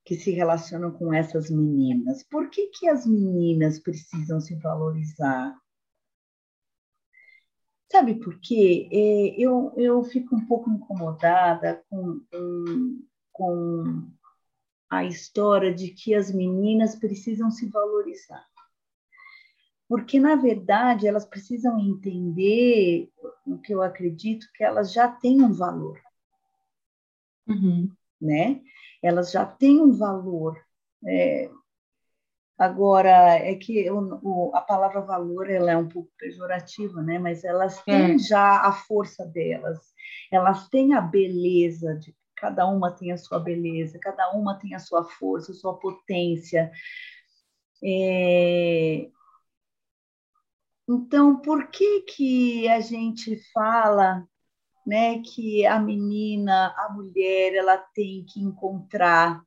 Que se relacionam com essas meninas. Por que, que as meninas precisam se valorizar? Sabe por quê? É, eu, eu fico um pouco incomodada com, com a história de que as meninas precisam se valorizar. Porque, na verdade, elas precisam entender o que eu acredito que elas já têm um valor. Uhum. Né? Elas já têm um valor. É, agora, é que o, o, a palavra valor ela é um pouco pejorativa, né? mas elas têm é. já a força delas, elas têm a beleza de cada uma tem a sua beleza, cada uma tem a sua força, a sua potência. É... Então, por que que a gente fala né, que a menina, a mulher, ela tem que encontrar,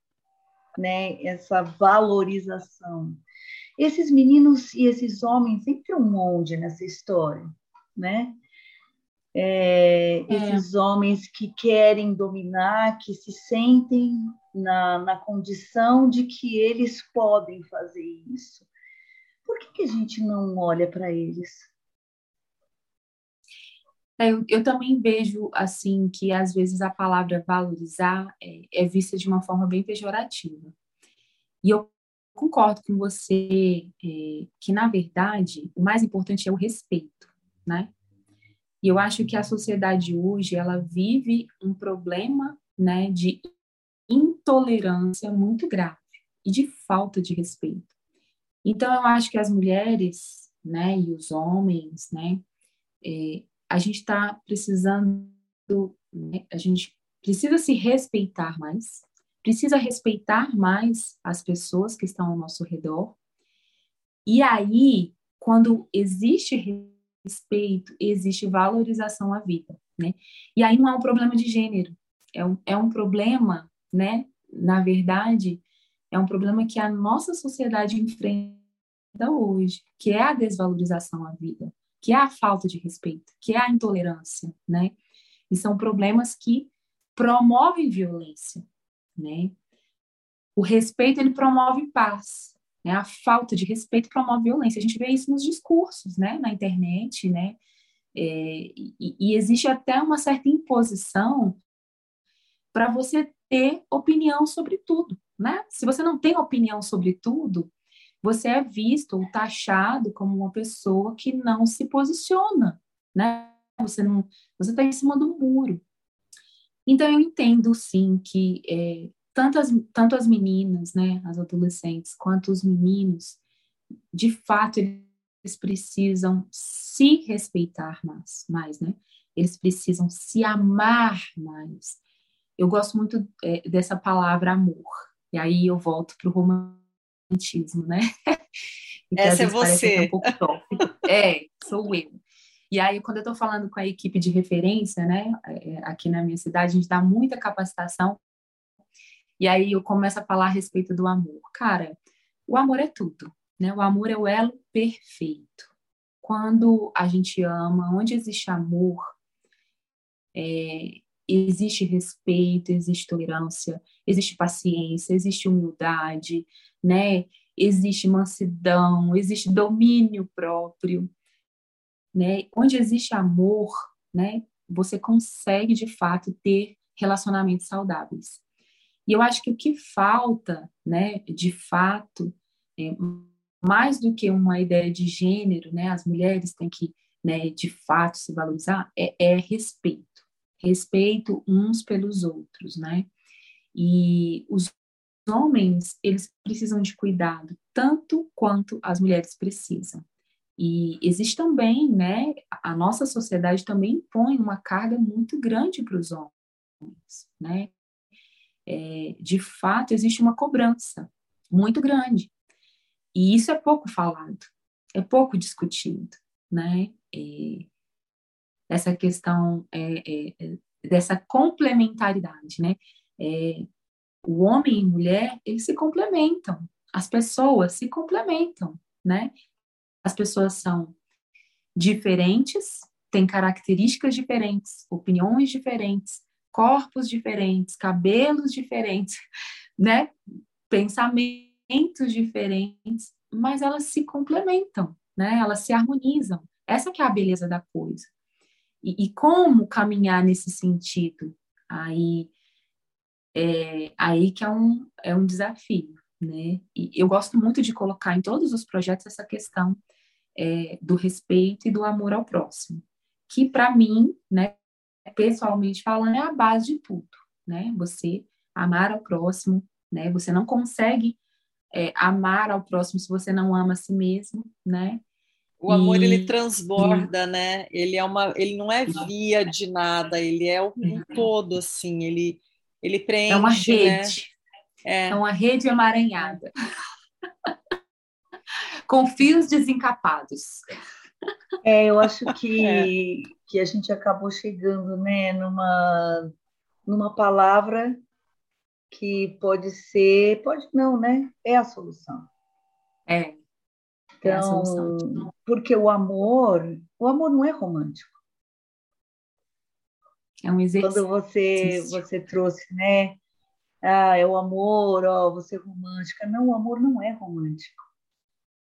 né, essa valorização. Esses meninos e esses homens sempre um onde nessa história, né? É, é. Esses homens que querem dominar, que se sentem na, na condição de que eles podem fazer isso. Por que, que a gente não olha para eles? É, eu, eu, também vejo assim que às vezes a palavra valorizar é, é, vista de uma forma bem pejorativa. E eu concordo com você é, que na verdade o mais importante é o respeito, né? E eu acho que a sociedade hoje ela vive um problema, né, de intolerância muito grave e de falta de respeito. Então eu acho que as mulheres, né, e os homens, né, é, a gente está precisando, né, a gente precisa se respeitar mais, precisa respeitar mais as pessoas que estão ao nosso redor. E aí, quando existe respeito, existe valorização à vida, né? E aí não é um problema de gênero, é um, é um problema, né? Na verdade, é um problema que a nossa sociedade enfrenta hoje, que é a desvalorização à vida que é a falta de respeito, que é a intolerância, né? E são problemas que promovem violência, né? O respeito ele promove paz, né? A falta de respeito promove violência. A gente vê isso nos discursos, né? Na internet, né? É, e, e existe até uma certa imposição para você ter opinião sobre tudo, né? Se você não tem opinião sobre tudo, você é visto ou taxado como uma pessoa que não se posiciona, né? Você não, você está em cima do muro. Então eu entendo sim que é, tanto, as, tanto as meninas, né, as adolescentes, quanto os meninos, de fato eles precisam se respeitar mais, mais, né? Eles precisam se amar mais. Eu gosto muito é, dessa palavra amor. E aí eu volto para o romantismo, né? [laughs] Essa é você. Um é, sou eu. E aí, quando eu estou falando com a equipe de referência, né, é, aqui na minha cidade, a gente dá muita capacitação. E aí eu começo a falar a respeito do amor. Cara, o amor é tudo, né? O amor é o elo perfeito. Quando a gente ama, onde existe amor, é, existe respeito, existe tolerância, existe paciência, existe humildade, né? Existe mansidão, existe domínio próprio, né? Onde existe amor, né? Você consegue de fato ter relacionamentos saudáveis. E eu acho que o que falta, né, de fato, é, mais do que uma ideia de gênero, né, as mulheres têm que, né, de fato se valorizar, é, é respeito respeito uns pelos outros, né? E os homens, eles precisam de cuidado tanto quanto as mulheres precisam. E existe também, né, a nossa sociedade também impõe uma carga muito grande para os homens, né? É, de fato, existe uma cobrança muito grande. E isso é pouco falado, é pouco discutido, né? É, essa questão é, é, é, dessa complementaridade, né? É, o homem e mulher, eles se complementam, as pessoas se complementam, né? As pessoas são diferentes, têm características diferentes, opiniões diferentes, corpos diferentes, cabelos diferentes, [laughs] né? Pensamentos diferentes, mas elas se complementam, né? Elas se harmonizam. Essa que é a beleza da coisa. E, e como caminhar nesse sentido? Aí, é, aí que é um, é um desafio, né? E eu gosto muito de colocar em todos os projetos essa questão é, do respeito e do amor ao próximo, que para mim, né, pessoalmente falando, é a base de tudo, né? Você amar ao próximo, né? Você não consegue é, amar ao próximo se você não ama a si mesmo, né? O amor e... ele transborda, né? Ele é uma, ele não é via de nada, ele é um uhum. todo assim, ele ele preenche, É uma né? rede. Né? É. é uma rede emaranhada. [laughs] Com fios desencapados. É, eu acho que, [laughs] é. que a gente acabou chegando, né, numa numa palavra que pode ser, pode não, né? É a solução. É. Então, porque o amor, o amor não é romântico. É um exercício. Quando você você trouxe, né? Ah, é o amor, ó, você é romântica. Não, o amor não é romântico.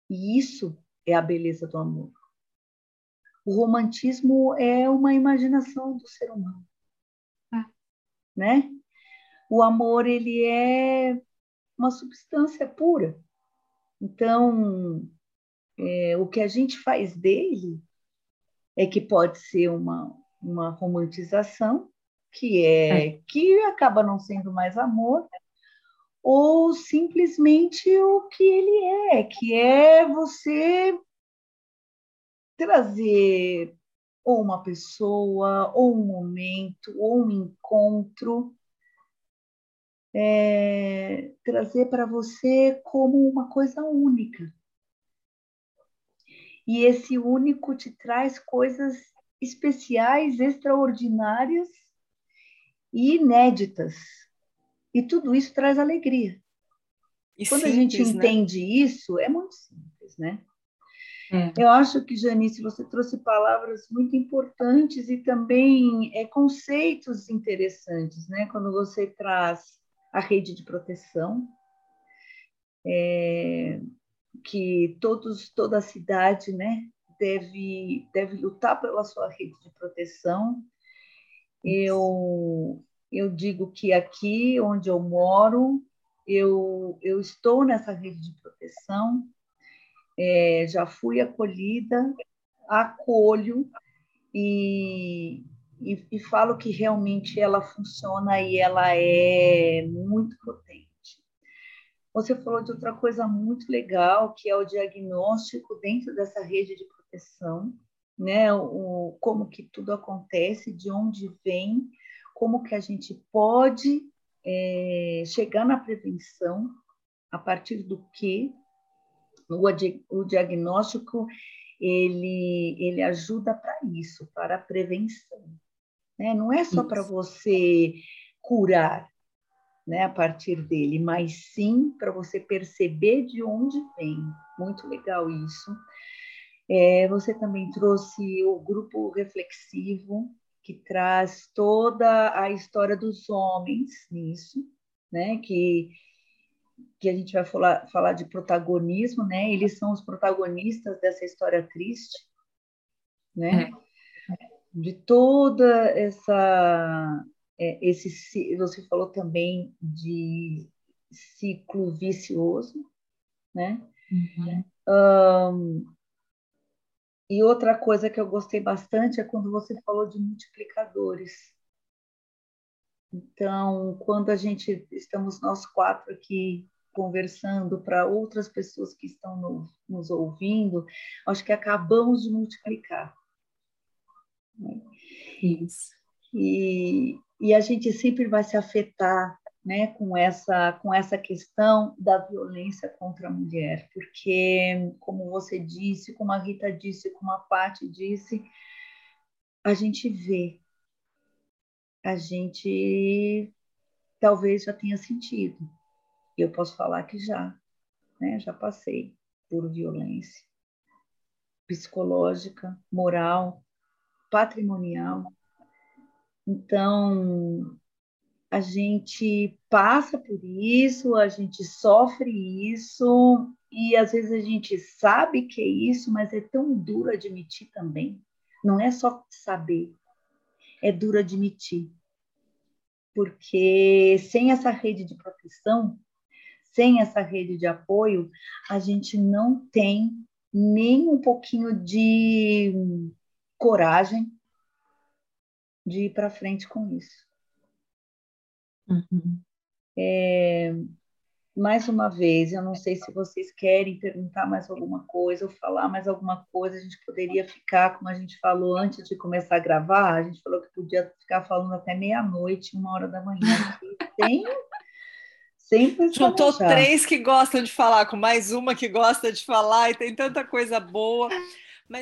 E isso é a beleza do amor. O romantismo é uma imaginação do ser humano, é. né? O amor ele é uma substância pura. Então, é, o que a gente faz dele é que pode ser uma, uma romantização, que é, é, que acaba não sendo mais amor, ou simplesmente o que ele é, que é você trazer ou uma pessoa, ou um momento, ou um encontro, é, trazer para você como uma coisa única e esse único te traz coisas especiais, extraordinárias e inéditas. E tudo isso traz alegria. E Quando simples, a gente né? entende isso, é muito simples, né? É. Eu acho que, Janice, você trouxe palavras muito importantes e também é, conceitos interessantes, né? Quando você traz a rede de proteção, é, que todos, toda a cidade né, deve, deve lutar pela sua rede de proteção. Eu, eu digo que aqui onde eu moro, eu, eu estou nessa rede de proteção, é, já fui acolhida, acolho e, e, e, falo que realmente ela funciona e ela é muito potente. Você falou de outra coisa muito legal, que é o diagnóstico dentro dessa rede de proteção, né? O, como que tudo acontece, de onde vem, como que a gente pode é, chegar na prevenção a partir do que o, o diagnóstico ele, ele ajuda para isso, para a prevenção. Né? Não é só para você curar né, a partir dele, mas sim para você perceber de onde vem. Muito legal isso. É, você também trouxe o grupo reflexivo, que traz toda a história dos homens nisso, né? Que, que a gente vai falar, falar de protagonismo, né? Eles são os protagonistas dessa história triste, né? É. De toda essa é, esse você falou também de ciclo vicioso, né? Uhum. Um, e outra coisa que eu gostei bastante é quando você falou de multiplicadores. Então, quando a gente estamos nós quatro aqui conversando para outras pessoas que estão no, nos ouvindo, acho que acabamos de multiplicar. Isso. E, e a gente sempre vai se afetar né, com essa com essa questão da violência contra a mulher, porque como você disse, como a Rita disse, como a Paty disse, a gente vê, a gente talvez já tenha sentido. Eu posso falar que já, né, já passei por violência psicológica, moral, patrimonial. Então, a gente passa por isso, a gente sofre isso, e às vezes a gente sabe que é isso, mas é tão duro admitir também. Não é só saber, é duro admitir. Porque sem essa rede de proteção, sem essa rede de apoio, a gente não tem nem um pouquinho de coragem de ir para frente com isso. Uhum. É, mais uma vez, eu não sei se vocês querem perguntar mais alguma coisa ou falar mais alguma coisa. A gente poderia ficar, como a gente falou antes de começar a gravar, a gente falou que podia ficar falando até meia-noite, uma hora da manhã. [laughs] Sem, sem Juntou três que gostam de falar, com mais uma que gosta de falar, e tem tanta coisa boa. Mas.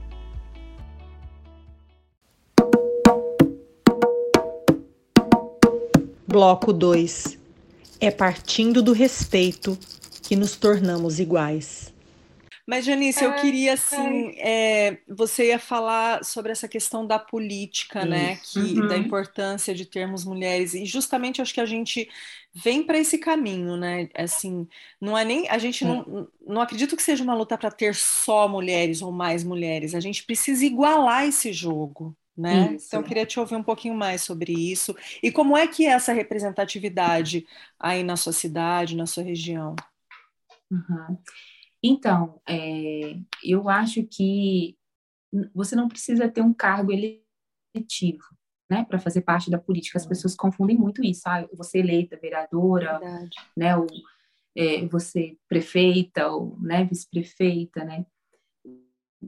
Bloco 2 é partindo do respeito que nos tornamos iguais. Mas, Janice, eu queria, assim, é, você ia falar sobre essa questão da política, né, Isso. né, que, uhum. da importância de termos mulheres, e justamente acho que a gente vem para esse caminho, né, assim, não é nem, a gente não, hum. não acredito que seja uma luta para ter só mulheres ou mais mulheres, a gente precisa igualar esse jogo, né? Isso. Então, eu queria te ouvir um pouquinho mais sobre isso. E como é que é essa representatividade aí na sua cidade, na sua região? Uhum. Então, é, eu acho que você não precisa ter um cargo eletivo, né, para fazer parte da política. As pessoas confundem muito isso. Ah, você eleita vereadora, Verdade. né, ou é, você prefeita, ou né, vice-prefeita, né.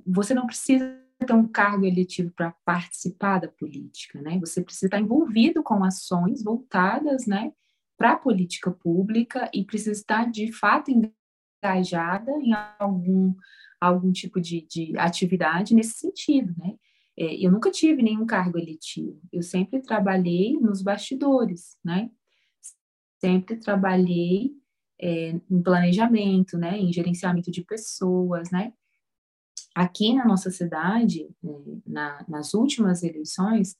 Você não precisa ter um cargo eletivo para participar da política, né? Você precisa estar envolvido com ações voltadas, né, para a política pública e precisa estar de fato engajada em algum algum tipo de, de atividade nesse sentido, né? É, eu nunca tive nenhum cargo eletivo. Eu sempre trabalhei nos bastidores, né? sempre trabalhei é, em planejamento, né, em gerenciamento de pessoas, né. Aqui na nossa cidade, é, na, nas últimas eleições,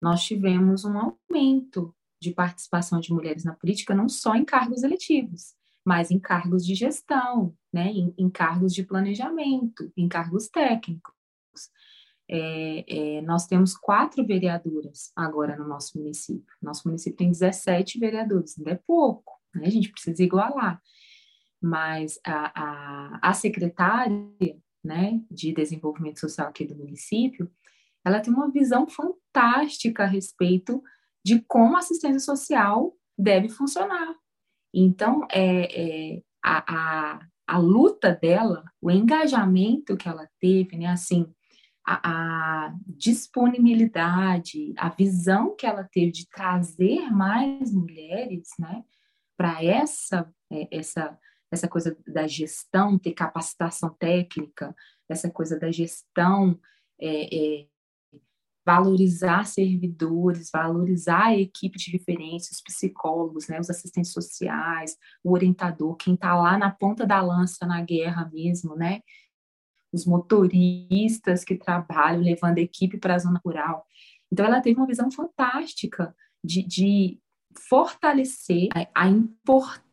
nós tivemos um aumento de participação de mulheres na política, não só em cargos eletivos, mas em cargos de gestão, né, em, em cargos de planejamento, em cargos técnicos. É, é, nós temos quatro vereadoras agora no nosso município. Nosso município tem 17 vereadores, ainda é pouco, né? a gente precisa igualar. Mas a, a, a secretária né, de desenvolvimento social aqui do município, ela tem uma visão fantástica a respeito de como a assistência social deve funcionar. Então, é, é a, a, a luta dela, o engajamento que ela teve, né, assim, a, a, disponibilidade, a visão que ela teve de trazer mais mulheres, né, para essa, é, essa, essa coisa da gestão, ter capacitação técnica, essa coisa da gestão, é, é, valorizar servidores, valorizar a equipe de referência, os psicólogos, né, os assistentes sociais, o orientador, quem está lá na ponta da lança na guerra mesmo, né, os motoristas que trabalham levando a equipe para a zona rural. Então, ela teve uma visão fantástica de, de fortalecer a, importância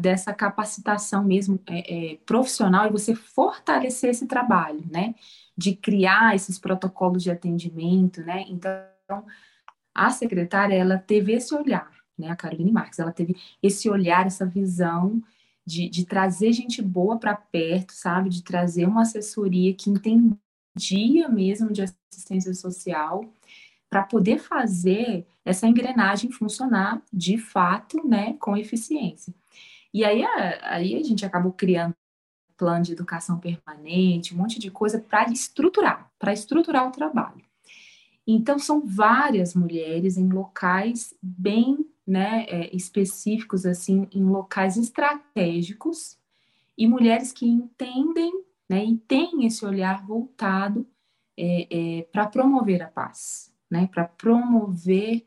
dessa capacitação mesmo é, é, profissional e você fortalecer esse trabalho, né? De criar esses protocolos de atendimento, né? Então, a secretária, ela teve esse olhar, né? A Caroline Marques, ela teve esse olhar, essa visão de, de trazer gente boa para perto, sabe? De trazer uma assessoria que entendia mesmo de assistência social para poder fazer essa engrenagem funcionar de fato, né, com eficiência. E aí a, aí a gente acabou criando plano de educação permanente, um monte de coisa para estruturar, para estruturar o trabalho. Então são várias mulheres em locais bem né, é, específicos assim em locais estratégicos e mulheres que entendem né, e têm esse olhar voltado é, é, para promover a paz, né, para promover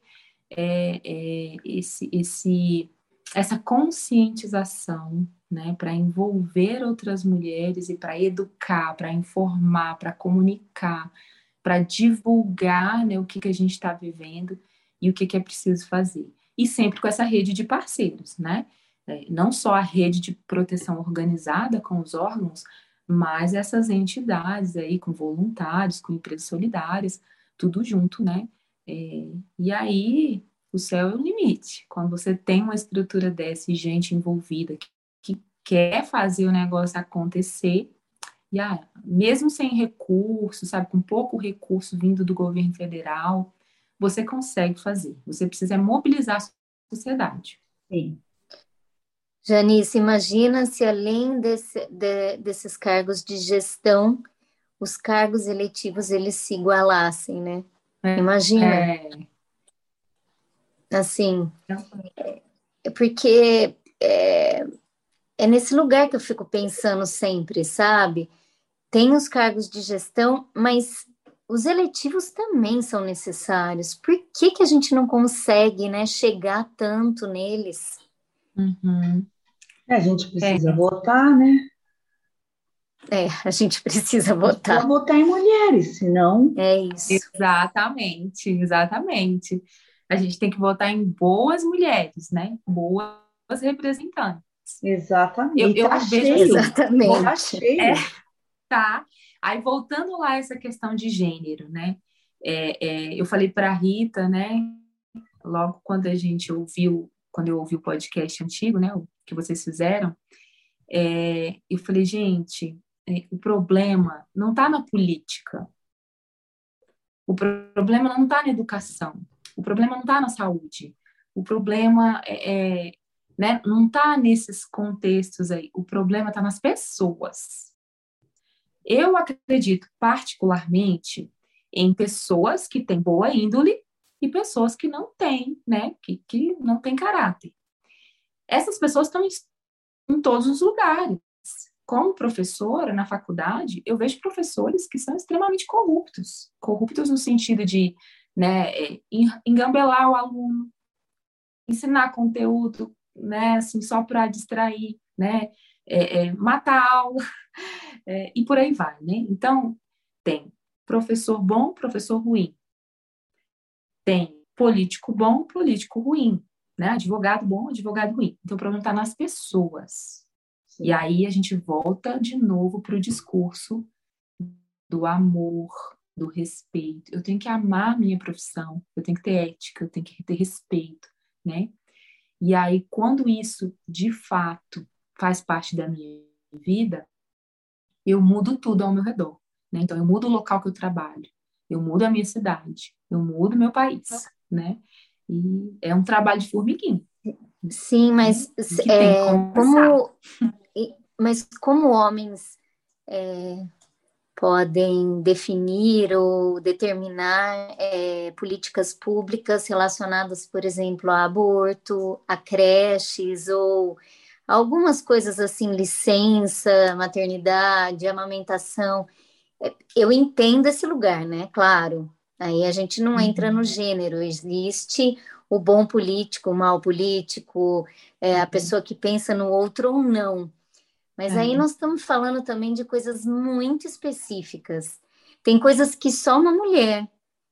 é, é, esse, esse, essa conscientização, né, para envolver outras mulheres e para educar, para informar, para comunicar, para divulgar né, o que, que a gente está vivendo e o que, que é preciso fazer e sempre com essa rede de parceiros, né? É, não só a rede de proteção organizada com os órgãos, mas essas entidades aí com voluntários, com empresas solidárias, tudo junto, né? É, e aí o céu é o limite. Quando você tem uma estrutura dessa e gente envolvida que, que quer fazer o negócio acontecer, e ah, mesmo sem recurso, sabe, com pouco recurso vindo do governo federal, você consegue fazer. Você precisa mobilizar a sociedade. Sim. Janice, imagina se além desse, de, desses cargos de gestão, os cargos eletivos eles se igualassem, né? É, imagina. É. Assim, é porque é, é nesse lugar que eu fico pensando sempre, sabe? Tem os cargos de gestão, mas os eletivos também são necessários. Por que, que a gente não consegue né, chegar tanto neles? Uhum. É, a gente precisa é. votar, né? É, a gente [laughs] precisa votar. Precisa votar em mulheres, senão. É isso. Exatamente, exatamente. A gente tem que votar em boas mulheres, né? Boas representantes. Exatamente. Eu, eu tá vejo cheio. Exatamente. Tá cheio. É, tá. Aí, voltando lá essa questão de gênero, né? É, é, eu falei para a Rita, né? Logo quando a gente ouviu, quando eu ouvi o podcast antigo, né? O que vocês fizeram, é, eu falei, gente, o problema não está na política. O problema não está na educação. O problema não está na saúde. O problema é, é né, não está nesses contextos aí. O problema está nas pessoas eu acredito particularmente em pessoas que têm boa índole e pessoas que não têm, né? Que, que não têm caráter. Essas pessoas estão em todos os lugares. Como professora na faculdade, eu vejo professores que são extremamente corruptos. Corruptos no sentido de né, é, engambelar o aluno, ensinar conteúdo, né, assim, só para distrair, né, é, é, matar a aula, [laughs] é, e por aí vai, né? Então, tem professor bom, professor ruim. Tem político bom, político ruim, né? Advogado bom, advogado ruim. Então, o problema está nas pessoas. E aí a gente volta de novo para o discurso do amor, do respeito. Eu tenho que amar a minha profissão, eu tenho que ter ética, eu tenho que ter respeito, né? E aí, quando isso de fato faz parte da minha vida, eu mudo tudo ao meu redor. Né? Então, eu mudo o local que eu trabalho, eu mudo a minha cidade, eu mudo meu país, né? E é um trabalho de formiguinha. Sim, mas é, como, [laughs] mas como homens é, podem definir ou determinar é, políticas públicas relacionadas, por exemplo, a aborto, a creches ou algumas coisas assim, licença, maternidade, amamentação. É, eu entendo esse lugar, né? Claro. Aí a gente não entra no uhum. gênero, existe o bom político, o mau político, é, a uhum. pessoa que pensa no outro ou não. Mas aí nós estamos falando também de coisas muito específicas. Tem coisas que só uma mulher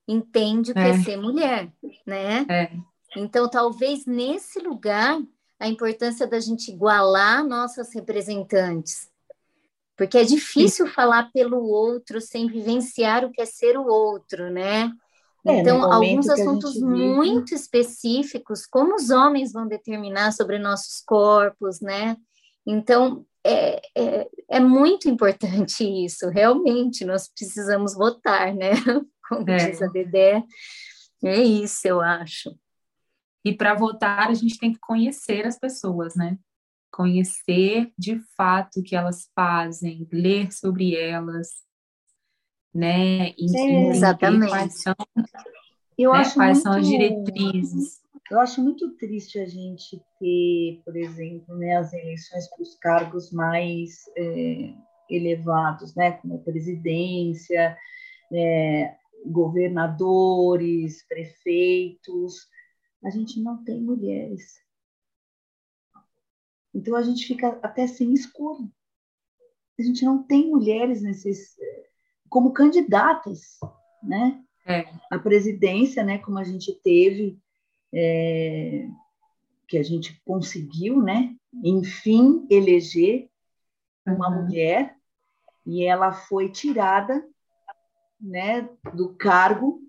entende o que é, é ser mulher, né? É. Então, talvez nesse lugar, a importância da gente igualar nossas representantes. Porque é difícil Sim. falar pelo outro sem vivenciar o que é ser o outro, né? É, então, alguns assuntos muito específicos, como os homens vão determinar sobre nossos corpos, né? Então, é, é, é, muito importante [laughs] isso, realmente, nós precisamos votar, né? [laughs] Como é. diz a Dedé, é isso, eu acho. E para votar, a gente tem que conhecer as pessoas, né? Conhecer de fato o que elas fazem, ler sobre elas, né? Exatamente. Quais são, eu né? acho quais muito... são as diretrizes. Eu acho muito triste a gente ter, por exemplo, né, as eleições para os cargos mais é, elevados, né, como presidência, é, governadores, prefeitos. A gente não tem mulheres. Então a gente fica até sem escolha. A gente não tem mulheres nesses como candidatas, né? É. A presidência, né, como a gente teve é, que a gente conseguiu, né, enfim, eleger uma uhum. mulher e ela foi tirada, né, do cargo,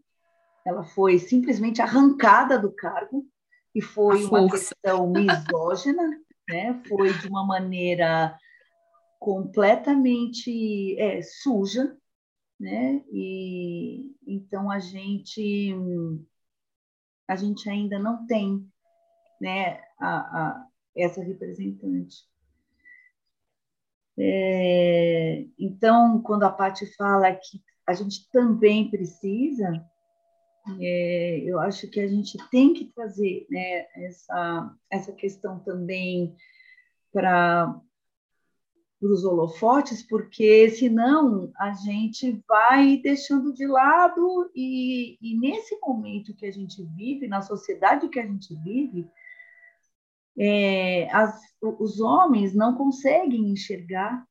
ela foi simplesmente arrancada do cargo e foi uma questão misógina, né, foi de uma maneira completamente é, suja, né, e então a gente a gente ainda não tem né, a, a essa representante. É, então, quando a Paty fala que a gente também precisa, é, eu acho que a gente tem que trazer né, essa, essa questão também para para os holofotes, porque senão a gente vai deixando de lado, e, e, nesse momento que a gente vive, na sociedade que a gente vive, é, as, os homens não conseguem enxergar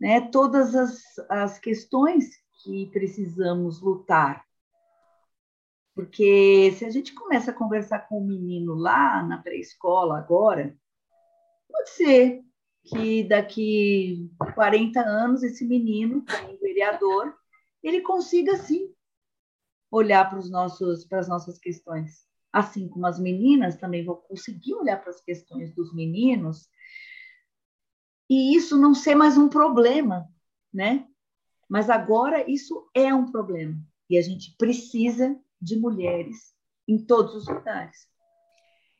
né, todas as, as questões que precisamos lutar. Porque se a gente começa a conversar com o menino lá na pré-escola agora, pode ser que daqui 40 anos esse menino, como vereador, ele consiga sim olhar para os nossos para as nossas questões, assim como as meninas também vão conseguir olhar para as questões dos meninos e isso não ser mais um problema, né? Mas agora isso é um problema e a gente precisa de mulheres em todos os lugares.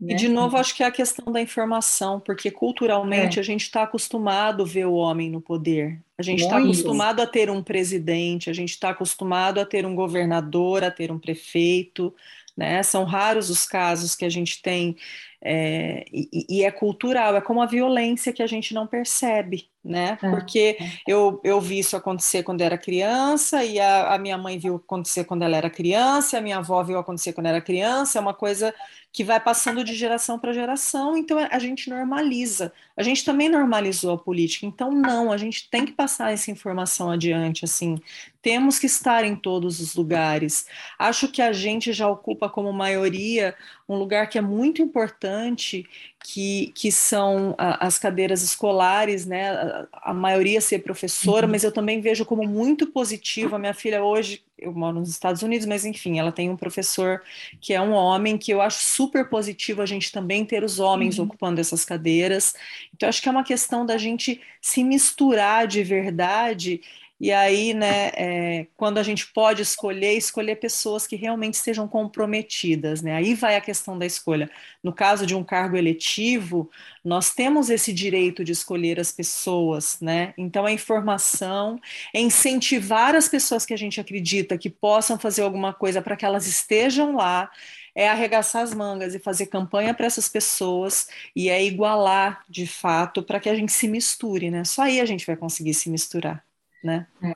Né? E de novo, acho que é a questão da informação, porque culturalmente é. a gente está acostumado a ver o homem no poder. A gente está acostumado a ter um presidente, a gente está acostumado a ter um governador, a ter um prefeito. Né? São raros os casos que a gente tem É, e, e, é cultural, é como a violência que a gente não percebe, né? É. Porque eu, eu vi isso acontecer quando era criança, e a, a minha mãe viu acontecer quando ela era criança, e a minha avó viu acontecer quando era criança, é uma coisa que vai passando de geração para geração, então a gente normaliza. A gente também normalizou a política, então não, a gente tem que passar essa informação adiante, assim, temos que estar em todos os lugares. Acho que a gente já ocupa como maioria um lugar que é muito importante, que, que são as cadeiras escolares, né? A, maioria ser professora, uhum. mas eu também vejo como muito positivo. A minha filha hoje, eu moro nos Estados Unidos, mas enfim, ela tem um professor que é um homem, que eu acho super positivo a gente também ter os homens uhum. ocupando essas cadeiras. Então, acho que é uma questão da gente se misturar de verdade e aí, né, é, quando a gente pode escolher, escolher pessoas que realmente estejam comprometidas, né? Aí vai a questão da escolha. No caso de um cargo eletivo, nós temos esse direito de escolher as pessoas, né? Então a informação é incentivar as pessoas que a gente acredita que possam fazer alguma coisa para que elas estejam lá, é arregaçar as mangas e fazer campanha para essas pessoas e é igualar de fato para que a gente se misture, né? Só aí a gente vai conseguir se misturar né? É.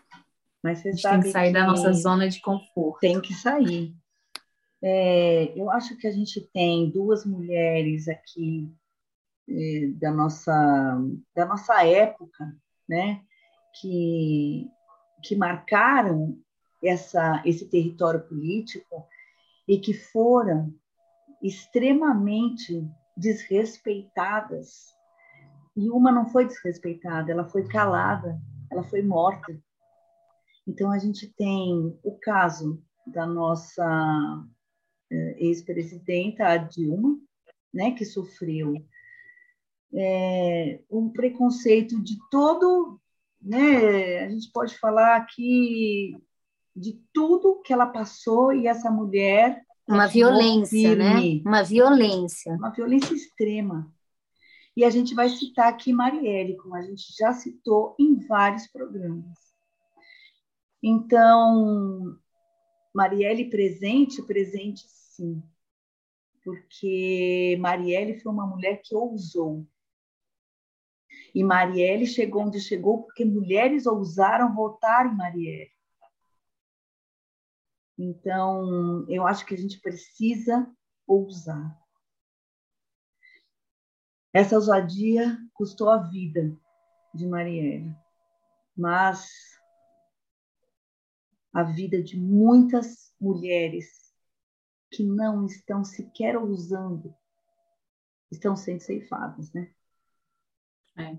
Mas você a gente tem que sair que da nossa zona de conforto. Tem que sair. É, eu acho que a gente tem duas mulheres aqui é, da nossa da nossa época, né? Que que marcaram essa esse território político e que foram extremamente desrespeitadas. E uma não foi desrespeitada, ela foi calada ela foi morta. Então a gente tem o caso da nossa eh, ex-presidenta, a Dilma, né, que sofreu é, um preconceito de todo, né, a gente pode falar aqui de tudo que ela passou e essa mulher uma violência, né? Uma violência, uma violência extrema. E a gente vai citar aqui Marielle, como a gente já citou em vários programas. Então, Marielle presente, presente sim, porque Marielle foi uma mulher que ousou. E Marielle chegou onde chegou porque mulheres ousaram votar em Marielle. Então, eu acho que a gente precisa ousar. Essa ousadia custou a vida de Marielle, mas a vida de muitas mulheres que não estão sequer ousando estão sendo ceifadas, né? É.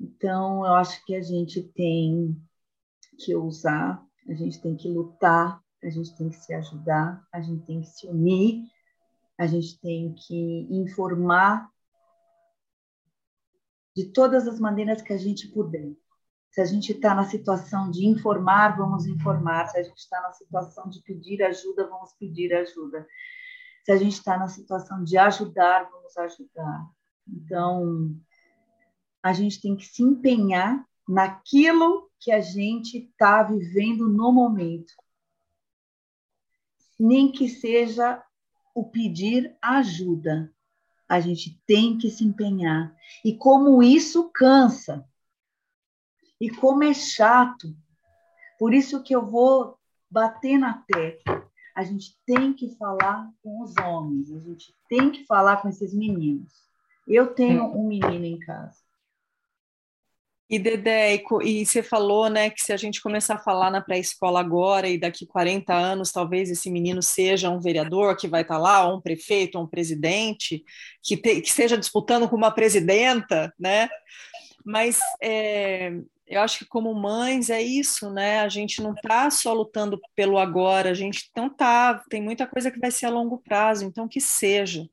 Então, eu acho que a gente tem que ousar, a gente tem que lutar, a gente tem que se ajudar, a gente tem que se unir a gente tem que informar de todas as maneiras que a gente puder. Se a gente está na situação de informar, vamos informar. Se a gente está na situação de pedir ajuda, vamos pedir ajuda. Se a gente está na situação de ajudar, vamos ajudar. Então, a gente tem que se empenhar naquilo que a gente está vivendo no momento. Nem que seja o pedir ajuda. A gente tem que se empenhar. E como isso cansa. E como é chato. Por isso que eu vou bater na tecla. A gente tem que falar com os homens, a gente tem que falar com esses meninos. Eu tenho um menino em casa. E Dedé, e você falou, né, que se a gente começar a falar na pré-escola agora e daqui 40 anos, talvez esse menino seja um vereador que vai estar lá, ou um prefeito, ou um presidente, que, te, que esteja disputando com uma presidenta, né? Mas é, eu acho que como mães é isso, né? A gente não está só lutando pelo agora, a gente não tá, tem muita coisa que vai ser a longo prazo, então que seja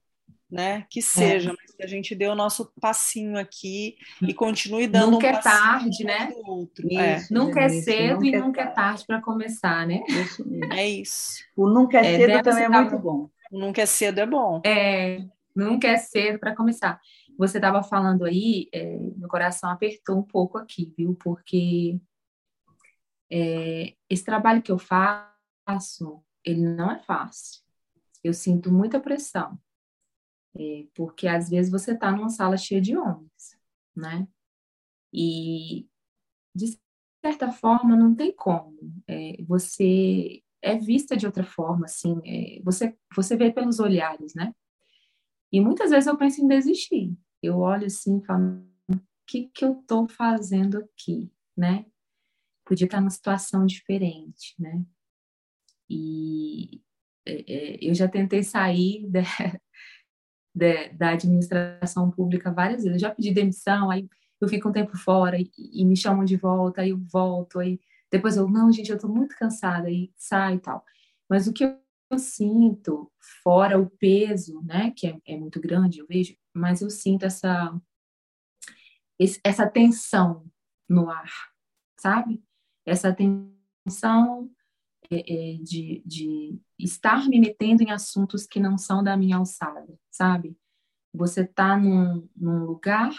né? Que seja, é. mas que a gente dê o nosso passinho aqui e continue dando nunca um é tarde, né? Outro. Isso, é. Nunca é cedo nunca e nunca é tarde para começar, né? Isso É isso. O nunca é, é cedo também é muito bom. O nunca é cedo é bom. É, nunca é cedo para começar. Você estava falando aí, é, meu coração apertou um pouco aqui, viu? Porque é, esse trabalho que eu faço, ele não é fácil eu sinto muita pressão, é, porque às vezes você está numa sala cheia de homens, né? E de certa forma não tem como. É, você é vista de outra forma, assim, é, você, você vê pelos olhares, né? E muitas vezes eu penso em desistir. Eu olho assim e falo, o que, que eu estou fazendo aqui, né? Podia estar numa situação diferente, né? E é, é eu já tentei sair [laughs] de, de, da administração pública várias vezes. Eu já pedi demissão, aí eu fico um tempo fora e, e me chamam de volta, aí eu volto, aí depois eu, não, gente, eu tô muito cansada, e sai e tal. Mas o que eu, sinto, fora o peso, né, que é, é muito grande, eu vejo, mas eu sinto essa, essa tensão no ar, sabe? Essa tensão é, é, de, de estar me metendo em assuntos que não são da minha alçada, sabe? Você tá num, num lugar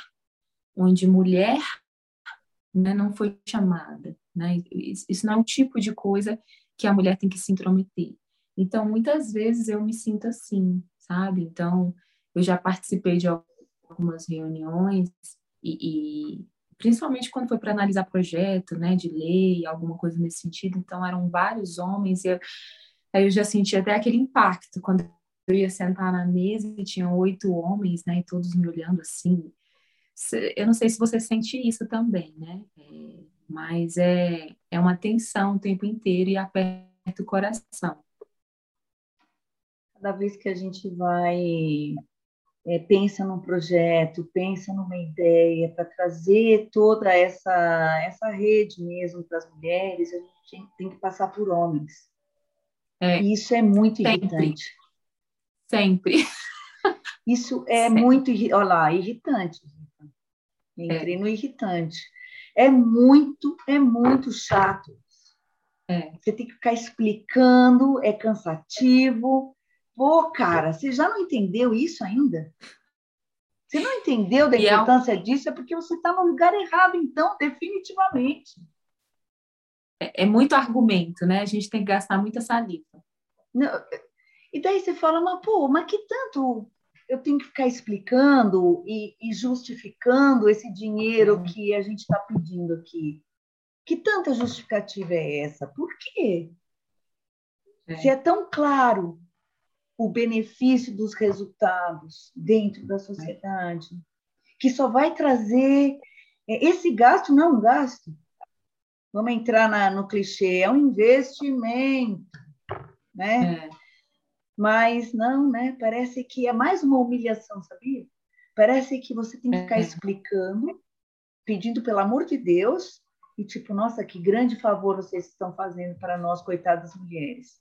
onde mulher né, não foi chamada, né? Isso não é o tipo de coisa que a mulher tem que se intrometer. Então, muitas vezes eu me sinto assim, sabe? Então, eu já participei de algumas reuniões e, e principalmente quando foi para analisar projeto, né, de lei, alguma coisa nesse sentido. Então, eram vários homens e eu, aí eu já senti até aquele impacto quando eu ia sentar na mesa e tinham oito homens, né, e todos me olhando assim. Eu não sei se você sente isso também, né? É, mas é, é uma tensão o tempo inteiro e aperta o coração. Cada vez que a gente vai, é, pensa num projeto, pensa numa ideia para trazer toda essa, essa rede mesmo para as mulheres, a gente tem que passar por homens. É, isso é muito sempre. irritante. Sempre. [laughs] Isso é sempre. muito, olha lá, irritante. Entrei é. no irritante é muito, é muito chato. É. Você tem que ficar explicando, é cansativo. Pô, cara, você já não entendeu isso ainda? Você não entendeu da importância é... disso? É porque você está no lugar errado, então, definitivamente. É, é, muito argumento, né? A gente tem que gastar muita saliva. Não, e daí você fala, mas pô, mas que tanto eu tenho que ficar explicando e, e justificando esse dinheiro que a gente está pedindo aqui. Que tanta justificativa é essa? Por quê? É. Se é tão claro o benefício dos resultados dentro da sociedade, que só vai trazer. É, esse gasto não é um gasto. Vamos entrar na, no clichê, é um investimento. Né? É. Mas não, né? Parece que é mais uma humilhação, sabia? Parece que você tem que ficar é. explicando, pedindo pelo amor de Deus, e tipo, nossa, que grande favor vocês estão fazendo para nós, coitadas mulheres.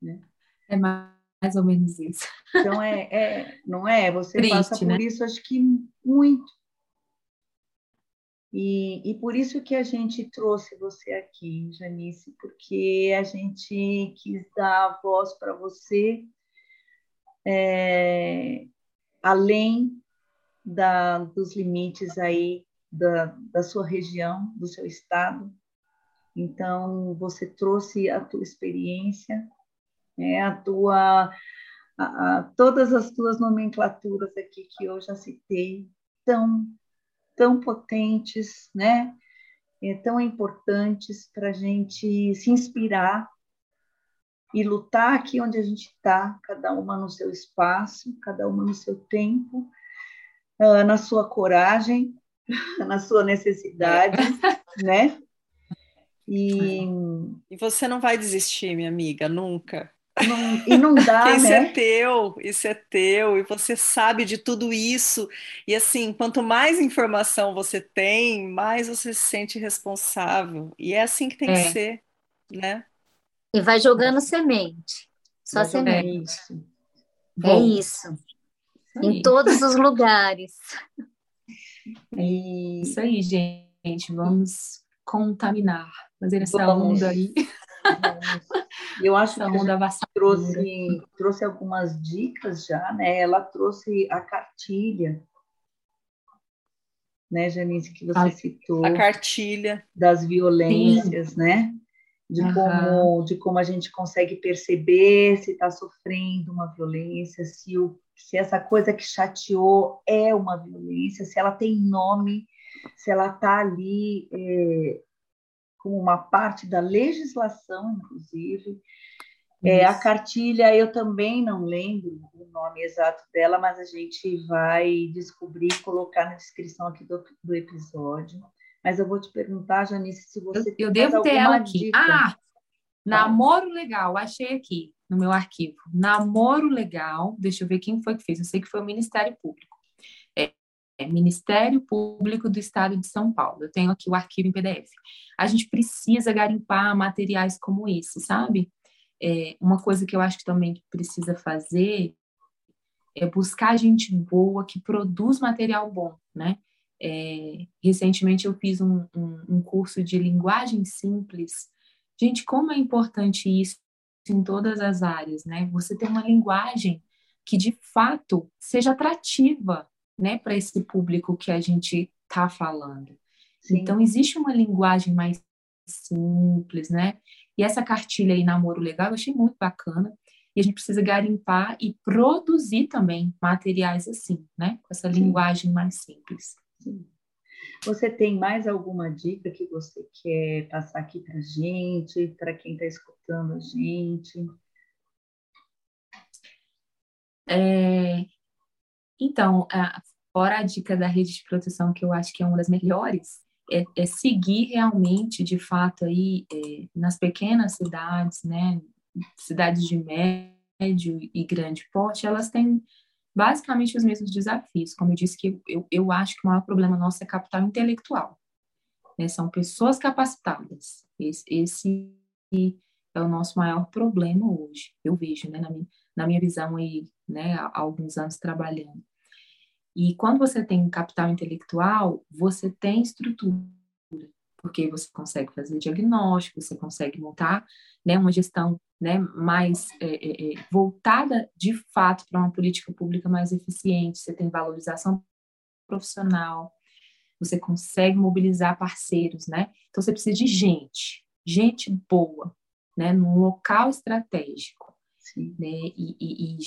Né? É mais ou menos isso. Então, é, é não é? Você Triste, passa por né? isso, acho que muito. E, e por isso que a gente trouxe você aqui, Janice, porque a gente quis dar voz para você é, além da, dos limites aí da, da sua região, do seu estado. Então, você trouxe a tua experiência, né, a tua, a, a, todas as tuas nomenclaturas aqui que eu já citei, tão tão potentes, né? É, tão importantes para a gente se inspirar e lutar aqui onde a gente está, cada uma no seu espaço, cada uma no seu tempo, uh, na sua coragem, [laughs] na sua necessidade, [laughs] né? E... e você não vai desistir, minha amiga, nunca. Não, e não [laughs] dá, isso né? é teu, isso é teu, e você sabe de tudo isso. E assim, quanto mais informação você tem, mais você se sente responsável. E é assim que tem é. que ser, né? E vai jogando semente, só vai semente. É isso. Em todos os lugares. [laughs] É isso aí, gente. Vamos contaminar, fazer essa Vamos. onda aí. [laughs] Eu acho que a trouxe, trouxe algumas dicas já, né? Ela trouxe a cartilha, né, Janice, que você a, citou. A cartilha. Das violências, Sim. né? de, uhum. como, de como a gente consegue perceber se está sofrendo uma violência, se, o, se essa coisa que chateou é uma violência, se ela tem nome, se ela está ali é, como uma parte da legislação, inclusive. É, a cartilha, eu também não lembro o nome exato dela, mas a gente vai descobrir e colocar na descrição aqui do, do episódio. Mas eu vou te perguntar, Janice, se você eu, eu devo ter ela aqui. Dica. Ah, namoro legal, achei aqui no meu arquivo. Namoro legal, deixa eu ver quem foi que fez. Eu sei que foi o Ministério Público. É, Ministério Público do Estado de São Paulo. Eu tenho aqui o arquivo em PDF. A gente precisa garimpar materiais como esse, sabe? É, uma coisa que eu acho que também precisa fazer é buscar gente boa que produz material bom, né? É, recentemente eu fiz um, um, um, curso de linguagem simples. Gente, como é importante isso em todas as áreas, né? Você ter uma linguagem que de fato seja atrativa, né, para esse público que a gente está falando. Sim. Então existe uma linguagem mais simples, né? E essa cartilha aí, Namoro Legal, eu achei muito bacana. E a gente precisa garimpar e produzir também materiais assim, né? Com essa Sim. linguagem mais simples. Sim. Você tem mais alguma dica que você quer passar aqui para gente, para quem está escutando a gente? É, então, a, fora a dica da rede de proteção, que eu acho que é uma das melhores, é, é seguir realmente, de fato, aí é, nas pequenas cidades, né, cidades de médio e grande porte, elas têm basicamente os mesmos desafios. Como eu disse, que eu, eu acho que o maior problema nosso é capital intelectual. Né? São pessoas capacitadas. Esse, esse, é o nosso maior problema hoje, eu vejo, né, na, minha, na minha visão aí, né, há alguns anos trabalhando. E quando você tem capital intelectual, você tem estrutura, porque você consegue fazer diagnóstico, você consegue montar né, uma gestão né, mais é, é, é voltada de fato para uma política pública mais eficiente, você tem valorização profissional, você consegue mobilizar parceiros, né? Então você precisa de gente, gente boa, né, num local estratégico, Sim. né? E, e, e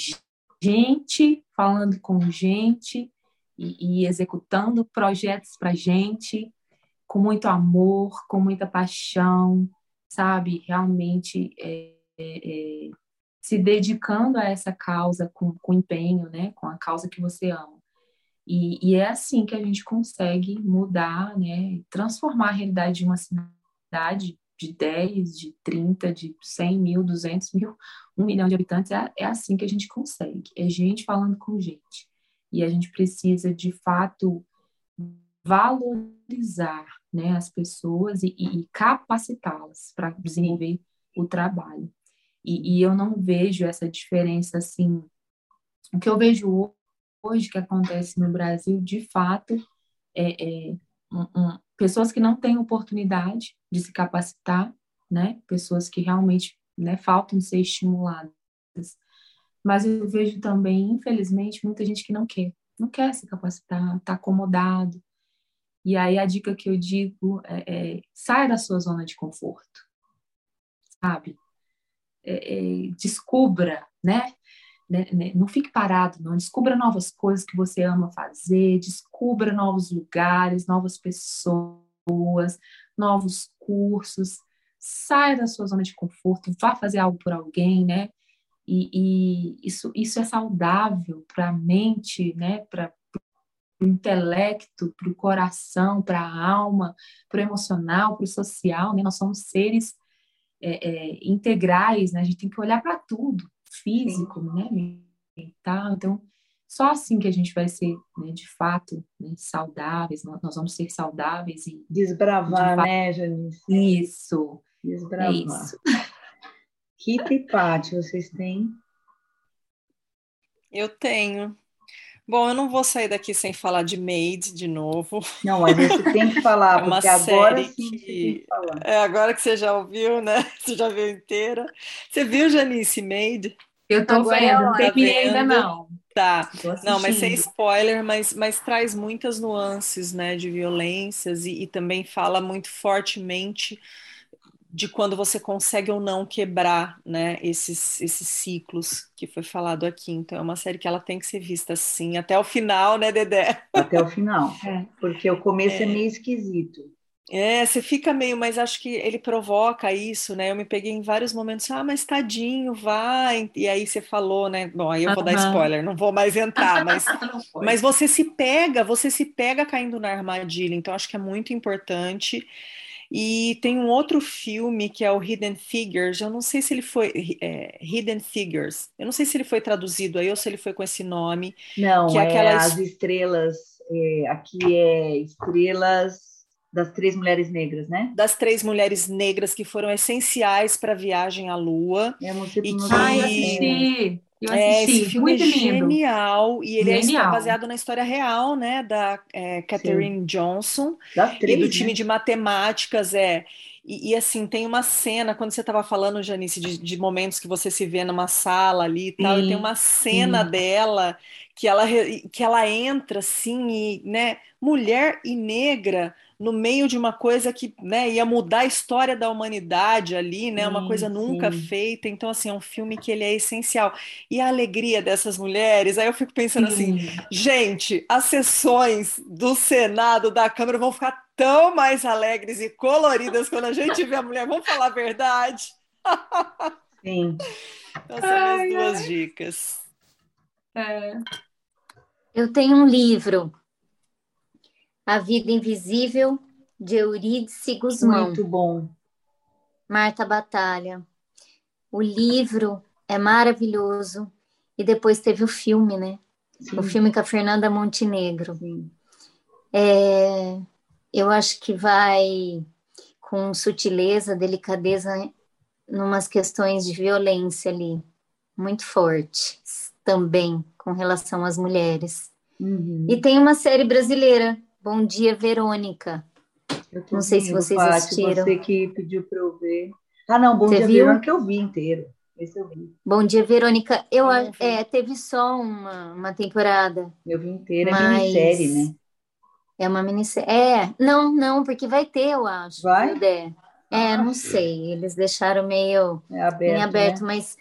gente falando com gente e, e executando projetos para gente com muito amor, com muita paixão, sabe? Realmente é, é, é, se dedicando a essa causa com, com empenho, né? Com a causa que você ama. E, e, é assim que a gente consegue mudar, né? Transformar a realidade de uma cidade de 10, de 30, de 100 mil, 200 mil, um milhão de habitantes. É, é assim que a gente consegue. É gente falando com gente e a gente precisa, de fato, valorizar né, as pessoas e, e capacitá-las para desenvolver o trabalho. E, e, eu não vejo essa diferença assim. O que eu vejo hoje que acontece no Brasil, de fato, é, é um, um, pessoas que não têm oportunidade de se capacitar, né? Pessoas que realmente né, faltam ser estimuladas mas eu vejo também, infelizmente, muita gente que não quer, não quer se capacitar, está acomodado. E aí a dica que eu digo é, é saia da sua zona de conforto, sabe? É, é, descubra, né? Né? né? Não fique parado, não. Descubra novas coisas que você ama fazer, descubra novos lugares, novas pessoas, novos cursos. Saia da sua zona de conforto, vá fazer algo por alguém, né? E, e isso, isso é saudável para a mente, né? para o intelecto, para o coração, para a alma, para o emocional, para o social. Né? Nós somos seres é, é, integrais, né? a gente tem que olhar para tudo, físico, né? mental. Então, só assim que a gente vai ser, né, de fato, né, saudáveis, nós vamos ser saudáveis e... Desbravar, de fato, né, Janice? Isso. Desbravar. É isso. Rita e Paty, vocês têm? Eu tenho. Bom, eu não vou sair daqui sem falar de Maid de novo. Não, mas você tem que falar, [laughs] é uma porque agora sim que... tem que falar. É, agora que você já ouviu, né? [laughs] Você já viu inteira. Você viu, Janice, Maid? Eu tô agora vendo, não terminei ainda não. Tá, não, mas sem spoiler, mas, mas traz muitas nuances, né, de violências e, e também fala muito fortemente de quando você consegue ou não quebrar né, esses, esses ciclos que foi falado aqui. Então, é uma série que ela tem que ser vista assim, até o final, né, Dedé? Até o final, é. porque o começo é, é meio esquisito. É, você fica meio, mas acho que ele provoca isso, né? Eu me peguei em vários momentos, ah, mas tadinho, vai. E aí você falou, né? Bom, aí eu vou dar spoiler, não vou mais entrar, mas, [laughs] mas você se pega, você se pega caindo na armadilha, então acho que é muito importante. E tem um outro filme que é o Hidden Figures, eu não sei se ele foi é, Hidden Figures, eu não sei se ele foi traduzido aí ou se ele foi com esse nome. Não, que é, é aquelas... as estrelas, é, aqui é estrelas das três mulheres negras, né? Das três mulheres negras que foram essenciais para a viagem à Lua. É e que... Ai, assisti. Eu assisti. É, esse filme Muito é genial e ele é genial. é baseado na história real, né, da é, Catherine Sim. Johnson três, e do time né? de matemáticas, é. E, e, assim, tem uma cena, quando você estava falando, Janice, de, de, momentos que você se vê numa sala ali e tal, Sim. e tem uma cena Sim. dela que ela, que ela entra assim, e, né, mulher e negra no meio de uma coisa que né, ia mudar a história da humanidade ali, né? Uma coisa nunca sim. feita. Então, assim, é um filme que ele é essencial. E a alegria dessas mulheres, aí eu fico pensando assim, gente, as sessões do Senado, da Câmara vão ficar tão mais alegres e coloridas quando a gente vê a mulher. Vamos falar a verdade? Sim. [laughs] Então são ai, duas ai. dicas. É. Eu tenho um livro a Vida Invisível, de Eurídice Guzmão. Muito bom. Marta Batalha. O livro é maravilhoso. E depois teve o filme, né? Sim. O filme com a Fernanda Montenegro. É, eu acho que vai com sutileza, delicadeza, numas questões de violência ali, muito fortes também com relação às mulheres. Uhum. E tem uma série brasileira Bom dia, Verônica. Não sei se vocês Pátio, assistiram. Você que pediu para eu ver. Ah, não, Bom você Dia, viu? Verônica, eu vi inteiro. Esse eu vi. Bom dia, Verônica. Eu, é, teve só uma, uma temporada. Eu vi inteira, é minissérie, né? É uma minissérie. É, não, não, porque vai ter, eu acho. Vai? É, ah, não sei. Eles deixaram meio é aberto, meio aberto né? mas,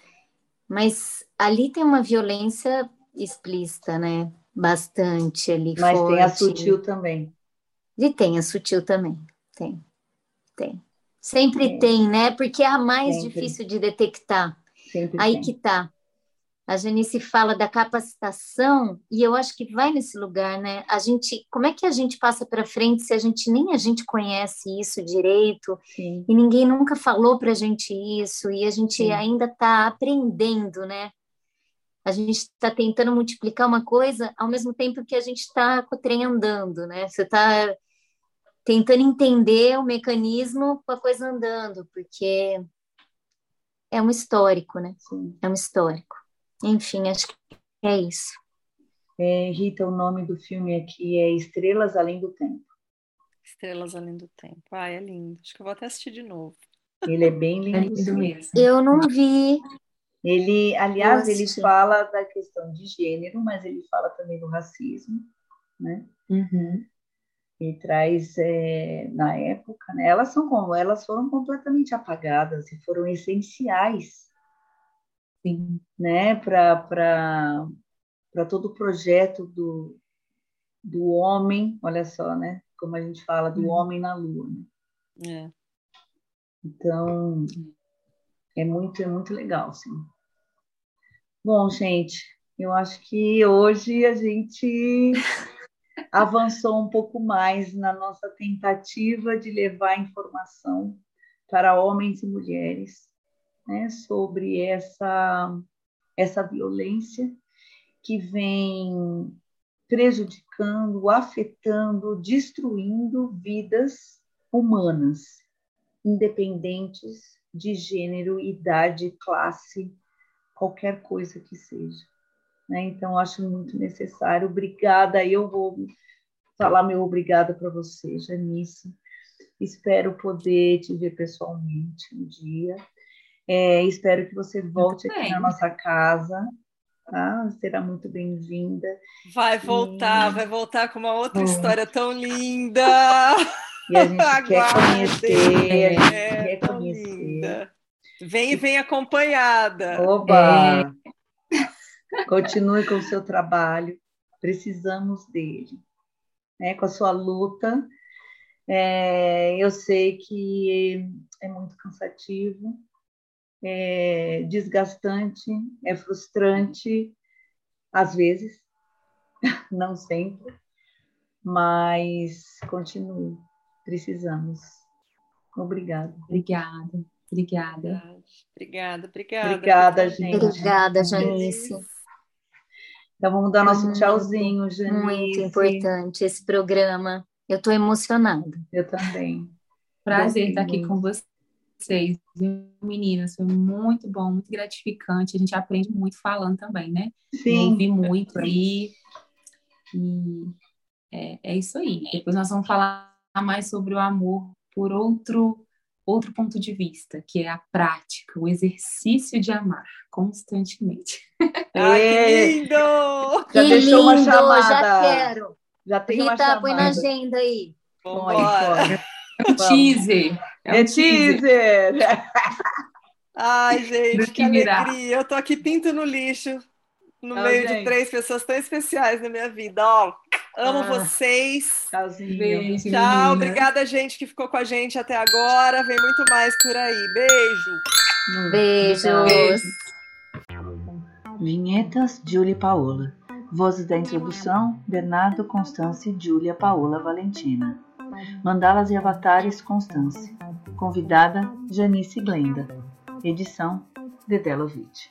mas ali tem uma violência explícita, né? bastante ali. Mas forte. tem a sutil também. E tem a sutil também. Tem. Tem. Sempre é. tem, né? Porque é a mais Sempre. difícil de detectar. Sempre Aí tem. que tá. A Janice fala da capacitação e eu acho que vai nesse lugar, né? A gente, como é que a gente passa para frente se a gente nem a gente conhece isso direito Sim. e ninguém nunca falou para a gente isso e a gente Sim. ainda está aprendendo, né? A gente está tentando multiplicar uma coisa ao mesmo tempo que a gente está com o trem andando, né? Você está tentando entender o mecanismo com a coisa andando, porque é um histórico, né? Sim. É um histórico. Enfim, acho que é isso. É, Rita, o nome do filme aqui é Estrelas Além do Tempo. Estrelas Além do Tempo. Ah, é lindo. Acho que eu vou até assistir de novo. Ele é bem lindo, [laughs] é lindo mesmo. Eu não vi, ele, aliás, ele fala da questão de gênero, mas ele fala também do racismo, né? Uhum. E traz é, na época, né? Elas são como elas foram completamente apagadas e foram essenciais, Sim. né? Para para todo o projeto do do homem, olha só, né? Como a gente fala do uhum. homem na lua. Né? É. Então é muito é muito legal, sim. Bom, gente, eu acho que hoje a gente [laughs] avançou um pouco mais na nossa tentativa de levar informação para homens e mulheres né, sobre essa, essa violência que vem prejudicando, afetando, destruindo vidas humanas, independentes de gênero, idade, classe, qualquer coisa que seja. Né? Então, acho muito necessário. Obrigada. Eu vou falar meu obrigada para você, Janice. Espero poder te ver pessoalmente um dia. É, espero que você volte aqui na nossa casa. Tá? Será muito bem-vinda. Vai voltar, e... vai voltar com uma outra história tão linda. [laughs] E a gente [laughs] quer conhecer, é, a gente é, quer conhecer. linda. Vem e vem acompanhada. Oba! [laughs] Continue com o seu trabalho, precisamos dele. Né? Com a sua luta, é, eu sei que é muito cansativo, é desgastante, é frustrante, às vezes, [laughs] não sempre, mas continue, precisamos. Obrigada. Obrigada, obrigada. Obrigada, obrigada. Obrigada, gente. Obrigada, Janice. Então vamos dar nosso Muito, tchauzinho, Janice. Muito importante esse programa. Eu estou emocionada. Eu também. Prazer estar aqui com vocês, meninas. Foi muito bom, muito gratificante. A gente aprende muito falando também, né? Sim. Ouvi muito aí. E é, é isso aí. Depois nós vamos falar mais sobre o amor por outro outro ponto de vista, que é a prática, o exercício de amar constantemente. [laughs] Ai, que lindo! Já Que deixou uma lindo, chamada. já quero. Já tem uma Rita, chamada. põe na agenda aí. Põe, Vambora. põe. É um teaser. É um É teaser. teaser. [laughs] Ai, gente, que, que alegria. Eu tô aqui pinto no lixo, no Tchau, meio de gente. três pessoas tão especiais na minha vida. Ó, amo Ah. vocês. Tchauzinho. Beijo, Tchau, obrigada, gente, que ficou com a gente até agora. Vem muito mais por aí. Beijo. Beijos. Beijo. Vinhetas Júlia e Paola. Vozes da introdução: Bernardo, Constance, Júlia, Paola, Valentina. Mandalas e avatares: Constance. Convidada: Janice Glenda. Edição: Dedelovitch.